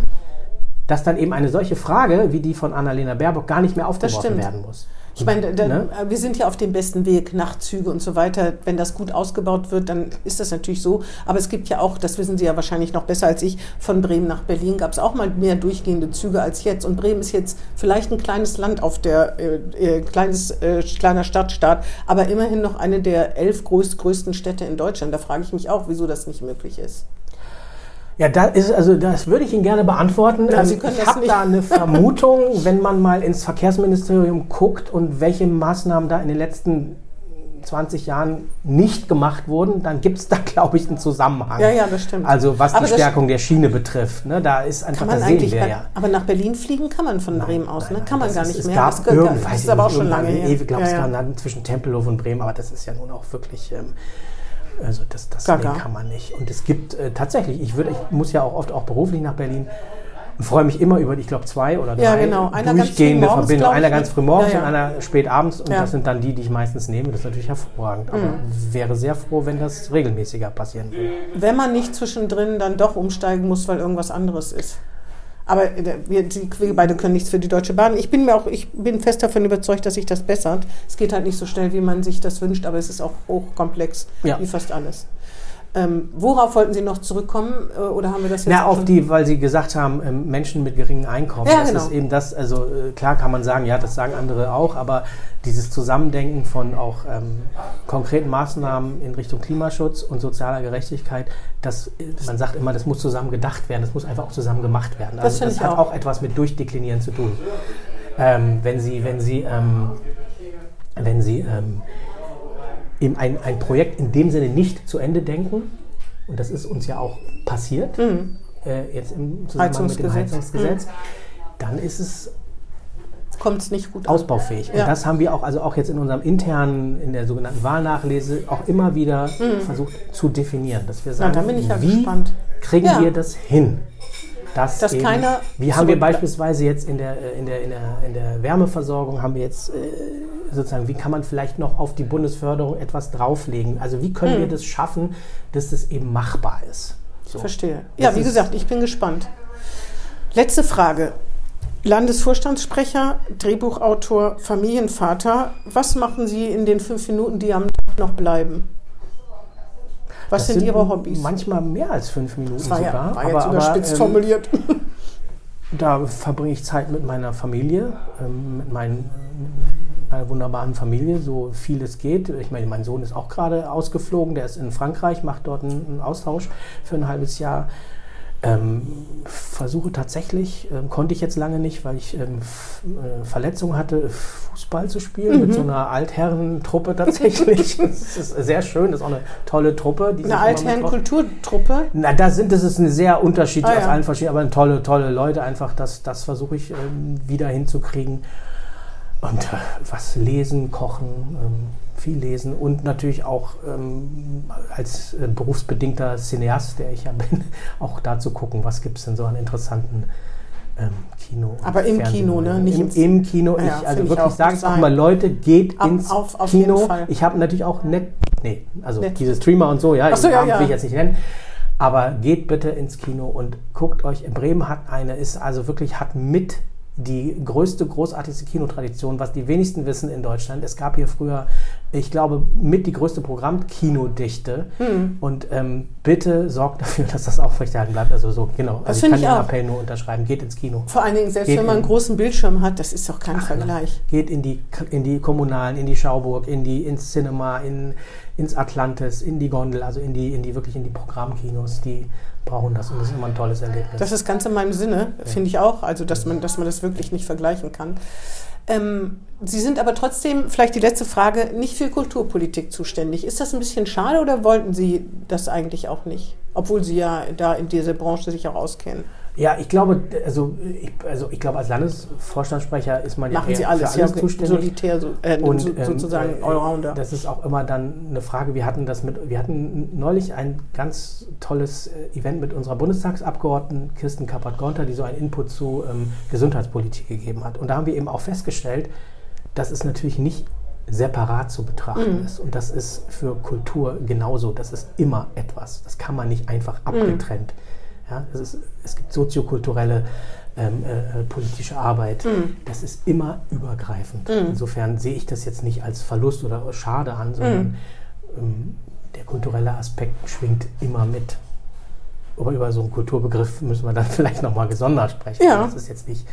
Speaker 3: Dass dann eben eine solche Frage wie die von Annalena Baerbock gar nicht mehr aufgeworfen werden muss.
Speaker 2: Ich meine, da,
Speaker 3: Ne?
Speaker 2: wir sind ja auf dem besten Weg, Nachtzüge und so weiter. Wenn das gut ausgebaut wird, dann ist das natürlich so. Aber es gibt ja auch, das wissen Sie ja wahrscheinlich noch besser als ich, von Bremen nach Berlin gab es auch mal mehr durchgehende Züge als jetzt. Und Bremen ist jetzt vielleicht ein kleines Land auf der, äh, äh, kleines, äh, kleiner Stadtstaat, aber immerhin noch eine der elf größt, größten Städte in Deutschland. Da frage ich mich auch, wieso das nicht möglich ist.
Speaker 3: Ja, da ist, also das würde ich Ihnen gerne beantworten.
Speaker 2: Ja,
Speaker 3: Ähm, ich habe da eine Vermutung, wenn man mal ins Verkehrsministerium guckt und welche Maßnahmen da in den letzten 20 Jahren nicht gemacht wurden, dann gibt es da, glaube ich, einen Zusammenhang.
Speaker 2: Ja, ja, das stimmt.
Speaker 3: Also was
Speaker 2: Aber
Speaker 3: die Stärkung der Schiene betrifft, ne, da ist einfach,
Speaker 2: Kann man
Speaker 3: sehen
Speaker 2: eigentlich,
Speaker 3: wir ja.
Speaker 2: aber nach Berlin fliegen kann man von Bremen aus, ne? Kann man gar
Speaker 3: ist-
Speaker 2: nicht
Speaker 3: es
Speaker 2: mehr.
Speaker 3: Gab
Speaker 2: das, gehört-
Speaker 3: irgend-
Speaker 2: das ist aber auch schon lange her.
Speaker 3: Ich glaube, es
Speaker 2: Ja, ja.
Speaker 3: kam dann zwischen Tempelhof und Bremen, aber das ist ja nun auch wirklich ähm, Also das, das nee, kann man nicht. Und es gibt äh, tatsächlich, ich, würd, ich muss ja auch oft auch beruflich nach Berlin und freue mich immer über, ich glaube, zwei oder drei
Speaker 2: Ja, genau. Einer
Speaker 3: durchgehende
Speaker 2: morgens,
Speaker 3: Verbindungen. Einer
Speaker 2: ne?
Speaker 3: ganz früh morgens
Speaker 2: Ja, ja.
Speaker 3: und einer spät abends. Und.
Speaker 2: Mhm.
Speaker 3: das sind dann die, die ich meistens nehme. Das ist natürlich hervorragend. Aber wäre sehr froh, wenn das regelmäßiger passieren würde.
Speaker 2: Wenn man nicht zwischendrin dann doch umsteigen muss, weil irgendwas anderes ist. Aber äh, wir, die, wir beide können nichts für die Deutsche Bahn. Ich bin mir auch, ich bin fest davon überzeugt, dass sich das bessert. Es geht halt nicht so schnell, wie man sich das wünscht, aber es ist auch hochkomplex,
Speaker 3: Ja.
Speaker 2: wie fast alles. Ähm, worauf wollten Sie noch zurückkommen? Äh, Oder haben wir das jetzt auch
Speaker 3: auf die, weil Sie gesagt haben, ähm, Menschen mit geringem Einkommen.
Speaker 2: Ja,
Speaker 3: das
Speaker 2: genau.
Speaker 3: ist eben das, also äh, klar kann man sagen, ja, das sagen andere auch, aber dieses Zusammendenken von auch ähm, konkreten Maßnahmen in Richtung Klimaschutz und sozialer Gerechtigkeit, das, äh, man sagt immer, das muss zusammen gedacht werden, das muss einfach auch zusammen gemacht werden.
Speaker 2: Das
Speaker 3: Also das
Speaker 2: ich
Speaker 3: hat
Speaker 2: auch.
Speaker 3: auch etwas mit Durchdeklinieren zu tun. Ähm, wenn Sie, wenn Sie, ähm, wenn Sie ähm, eben ein, ein Projekt in dem Sinne nicht zu Ende denken, und das ist uns ja auch passiert, äh, jetzt im Zusammenhang mit dem
Speaker 2: Mhm. Heizungsgesetz. Mhm.
Speaker 3: Dann ist es
Speaker 2: kommt es nicht gut
Speaker 3: ausbaufähig.
Speaker 2: Ja.
Speaker 3: Und das haben wir auch, also auch jetzt in unserem internen, in der sogenannten Wahlnachlese, auch immer wieder versucht zu definieren, dass wir sagen,
Speaker 2: Mhm. ich ja
Speaker 3: wie
Speaker 2: gespannt.
Speaker 3: kriegen
Speaker 2: Ja.
Speaker 3: wir das hin? Dass,
Speaker 2: Dass keiner
Speaker 3: wie haben wir beispielsweise jetzt in der, äh, in, der, in, der, in der Wärmeversorgung, haben wir jetzt äh, sozusagen, wie kann man vielleicht noch auf die Bundesförderung etwas drauflegen? Also wie können wir das schaffen, dass das eben machbar ist? So.
Speaker 2: Verstehe. Ja,
Speaker 3: Das
Speaker 2: wie gesagt, ich bin gespannt. Letzte Frage. Landesvorstandssprecher, Drehbuchautor, Familienvater. Was machen Sie in den fünf Minuten, die am Tag noch bleiben? Was
Speaker 3: Das
Speaker 2: sind, Ihre Hobbys?
Speaker 3: Manchmal mehr als fünf Minuten
Speaker 2: Das war ja,
Speaker 3: sogar.
Speaker 2: war jetzt überspitzt
Speaker 3: ähm,
Speaker 2: formuliert.
Speaker 3: Da verbringe ich Zeit mit meiner Familie, ähm, mit meinen, meiner wunderbaren Familie, so viel es geht. Ich meine, mein Sohn ist auch gerade ausgeflogen, der ist in Frankreich, macht dort einen, einen Austausch für ein halbes Jahr. Ähm, versuche tatsächlich, ähm, konnte ich jetzt lange nicht, weil ich ähm, äh, Verletzungen hatte, Fußball zu spielen
Speaker 2: Mhm.
Speaker 3: mit so einer Altherren-Truppe tatsächlich. das ist sehr schön, das ist auch eine tolle Truppe.
Speaker 2: Eine Altherren-Kulturtruppe.
Speaker 3: na, da sind das ist eine sehr unterschiedlich
Speaker 2: Ah, ja.
Speaker 3: aus allen verschiedenen, aber tolle, tolle Leute einfach. Das, das versuche ich ähm, wieder hinzukriegen. Und äh, was lesen, kochen, ähm, viel lesen und natürlich auch ähm, als äh, berufsbedingter Cineast, der ich ja bin, auch da zu gucken, was gibt es denn so an interessanten ähm, Kino.
Speaker 2: Aber im Kino, ne? Nicht
Speaker 3: Im, Im Kino.
Speaker 2: Ja,
Speaker 3: ich, also
Speaker 2: ich
Speaker 3: wirklich sage ich auch mal, Leute, geht
Speaker 2: Ab-
Speaker 3: ins
Speaker 2: auf- auf
Speaker 3: Kino. Ich habe natürlich auch net, nee, also
Speaker 2: Net.
Speaker 3: diese Streamer und so, ja,
Speaker 2: so, ja, ja.
Speaker 3: will ich jetzt nicht nennen. Aber geht bitte ins Kino und guckt euch. Bremen hat eine, ist also wirklich, hat mit die größte, großartigste Kinotradition, was die wenigsten wissen in Deutschland. Es gab hier früher, ich glaube, mit die größte Programmkinodichte.
Speaker 2: Hm.
Speaker 3: Und ähm, bitte sorgt dafür, dass das aufrechterhalten bleibt. Also so, genau.
Speaker 2: Das
Speaker 3: also ich kann
Speaker 2: ich
Speaker 3: den
Speaker 2: auch.
Speaker 3: Appell nur unterschreiben. Geht ins Kino.
Speaker 2: Vor allen Dingen, selbst
Speaker 3: Geht
Speaker 2: wenn man einen
Speaker 3: in-
Speaker 2: großen Bildschirm hat, das ist doch kein Vergleich.
Speaker 3: Geht in die, in die Kommunalen, in die Schauburg, in die, ins Cinema, in, ins Atlantis, in die Gondel, also in die, in die wirklich in die Programmkinos, die brauchen das und das ist immer ein tolles Erlebnis.
Speaker 2: Das ist ganz in meinem Sinne, finde ich auch. Also, dass man, dass man das wirklich nicht vergleichen kann. Ähm, Sie sind aber trotzdem, vielleicht die letzte Frage, nicht für Kulturpolitik zuständig. Ist das ein bisschen schade oder wollten Sie das eigentlich auch nicht? Obwohl Sie ja da in dieser Branche sich auch auskennen.
Speaker 3: Ja, ich glaube, also ich, also ich glaube, als Landesvorstandssprecher ist man ja
Speaker 2: Machen
Speaker 3: eher
Speaker 2: Sie alles,
Speaker 3: für alles
Speaker 2: ja,
Speaker 3: zuständig.
Speaker 2: solitär, so, äh,
Speaker 3: Und,
Speaker 2: so,
Speaker 3: ähm,
Speaker 2: sozusagen
Speaker 3: äh,
Speaker 2: Allrounder.
Speaker 3: Das ist auch immer dann eine Frage. Wir hatten das mit, wir hatten neulich ein ganz tolles äh, Event mit unserer Bundestagsabgeordneten Kirsten Kappert-Gonter, die so einen Input zu ähm, Gesundheitspolitik gegeben hat. Und da haben wir eben auch festgestellt, dass es natürlich nicht separat zu betrachten
Speaker 2: Mhm.
Speaker 3: ist. Und das ist für Kultur genauso. Das ist immer etwas. Das kann man nicht einfach
Speaker 2: Mhm.
Speaker 3: abgetrennt. Ja, es, ist, es gibt soziokulturelle ähm, äh, äh, politische Arbeit.
Speaker 2: Mhm.
Speaker 3: Das ist immer übergreifend. Insofern sehe ich das jetzt nicht als Verlust oder Schade an, sondern ähm, der kulturelle Aspekt schwingt immer mit. Aber über so einen Kulturbegriff müssen wir dann vielleicht nochmal gesondert sprechen.
Speaker 2: Ja.
Speaker 3: Das ist jetzt nicht.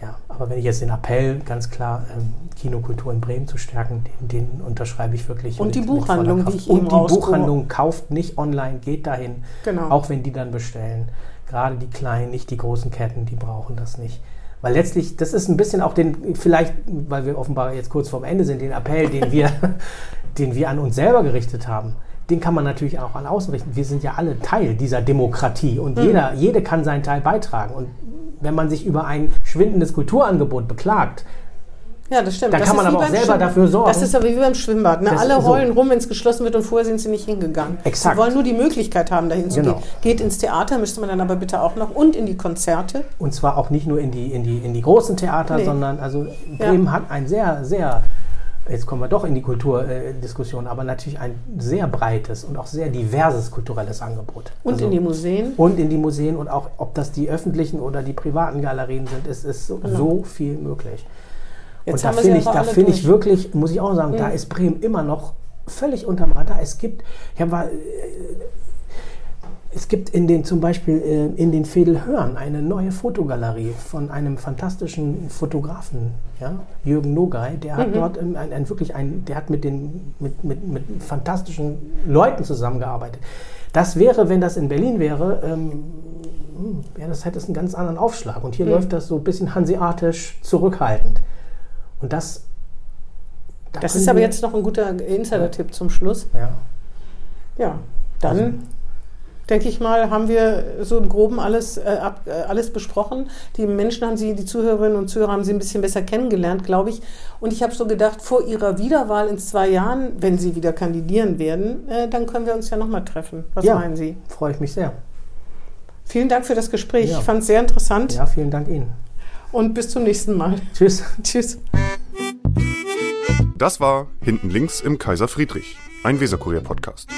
Speaker 3: Ja, aber wenn ich jetzt den Appell ganz klar, ähm, Kinokultur in Bremen zu stärken, den, den unterschreibe ich wirklich.
Speaker 2: Und die
Speaker 3: mit- voller
Speaker 2: Buchhandlung, die ich eben
Speaker 3: Und die Buchhandlung kauft nicht online, geht dahin.
Speaker 2: Genau.
Speaker 3: Auch wenn die dann bestellen. Gerade die kleinen, nicht die großen Ketten, die brauchen das nicht. Weil letztlich, das ist ein bisschen auch den, vielleicht, weil wir offenbar jetzt kurz vorm Ende sind, den Appell, den wir, den wir an uns selber gerichtet haben, den kann man natürlich auch an außen richten. Wir sind ja alle Teil dieser Demokratie und jeder, jede kann seinen Teil beitragen. Und wenn man sich über ein schwindendes Kulturangebot beklagt,
Speaker 2: Ja, das stimmt.
Speaker 3: Da
Speaker 2: das
Speaker 3: kann man aber auch
Speaker 2: beim
Speaker 3: selber dafür sorgen.
Speaker 2: Das ist aber wie beim Schwimmbad. Ne? Alle
Speaker 3: ist so.
Speaker 2: rum, wenn es geschlossen wird und vorher sind sie nicht hingegangen.
Speaker 3: Exakt.
Speaker 2: Sie wollen nur die Möglichkeit haben, dahin zu
Speaker 3: Genau.
Speaker 2: gehen. Geht ins Theater, müsste man dann aber bitte auch noch und in die Konzerte.
Speaker 3: Und zwar auch nicht nur in die, in die, in die großen Theater,
Speaker 2: Nee.
Speaker 3: sondern also Bremen hat ein sehr, sehr, jetzt kommen wir doch in die Kulturdiskussion, aber natürlich ein sehr breites und auch sehr diverses kulturelles Angebot.
Speaker 2: Und
Speaker 3: Also-
Speaker 2: in die Museen.
Speaker 3: Und in die Museen und auch, ob das die öffentlichen oder die privaten Galerien sind, es ist so, so viel möglich.
Speaker 2: Jetzt
Speaker 3: und da finde ich, da finde ich wirklich, muss ich auch sagen, da ist Bremen immer noch völlig unterm Radar. Es gibt, ich habe, äh, es gibt in den zum Beispiel äh, in den Vedelhörn eine neue Fotogalerie von einem fantastischen Fotografen, ja, Jürgen Nogay. Der
Speaker 2: Mhm.
Speaker 3: hat dort ähm, ein, ein, wirklich ein, der hat mit den mit, mit, mit fantastischen Leuten zusammengearbeitet. Das wäre, wenn das in Berlin wäre, ähm, hm, ja, das hätte es einen ganz anderen Aufschlag. Und hier
Speaker 2: Mhm.
Speaker 3: läuft das so ein bisschen hanseatisch zurückhaltend. Und das. da
Speaker 2: Das ist aber jetzt noch ein guter Insider-Tipp zum Schluss.
Speaker 3: Ja.
Speaker 2: Ja, dann
Speaker 3: Also-
Speaker 2: denke ich mal, haben wir so im Groben alles, äh, ab, äh, alles besprochen. Die Menschen haben sie, die Zuhörerinnen und Zuhörer haben sie ein bisschen besser kennengelernt, glaube ich. Und ich habe so gedacht, vor ihrer Wiederwahl in zwei Jahren, wenn sie wieder kandidieren werden, äh, dann können wir uns ja nochmal treffen. Was
Speaker 3: Ja.
Speaker 2: meinen Sie?
Speaker 3: Freue ich mich sehr.
Speaker 2: Vielen Dank für das Gespräch.
Speaker 3: Ja.
Speaker 2: Ich fand es sehr interessant.
Speaker 3: Ja, vielen Dank Ihnen.
Speaker 2: Und bis zum nächsten Mal.
Speaker 3: Tschüss.
Speaker 2: Tschüss.
Speaker 1: Das war Hinten links im Kaiser Friedrich, ein Weserkurier-Podcast.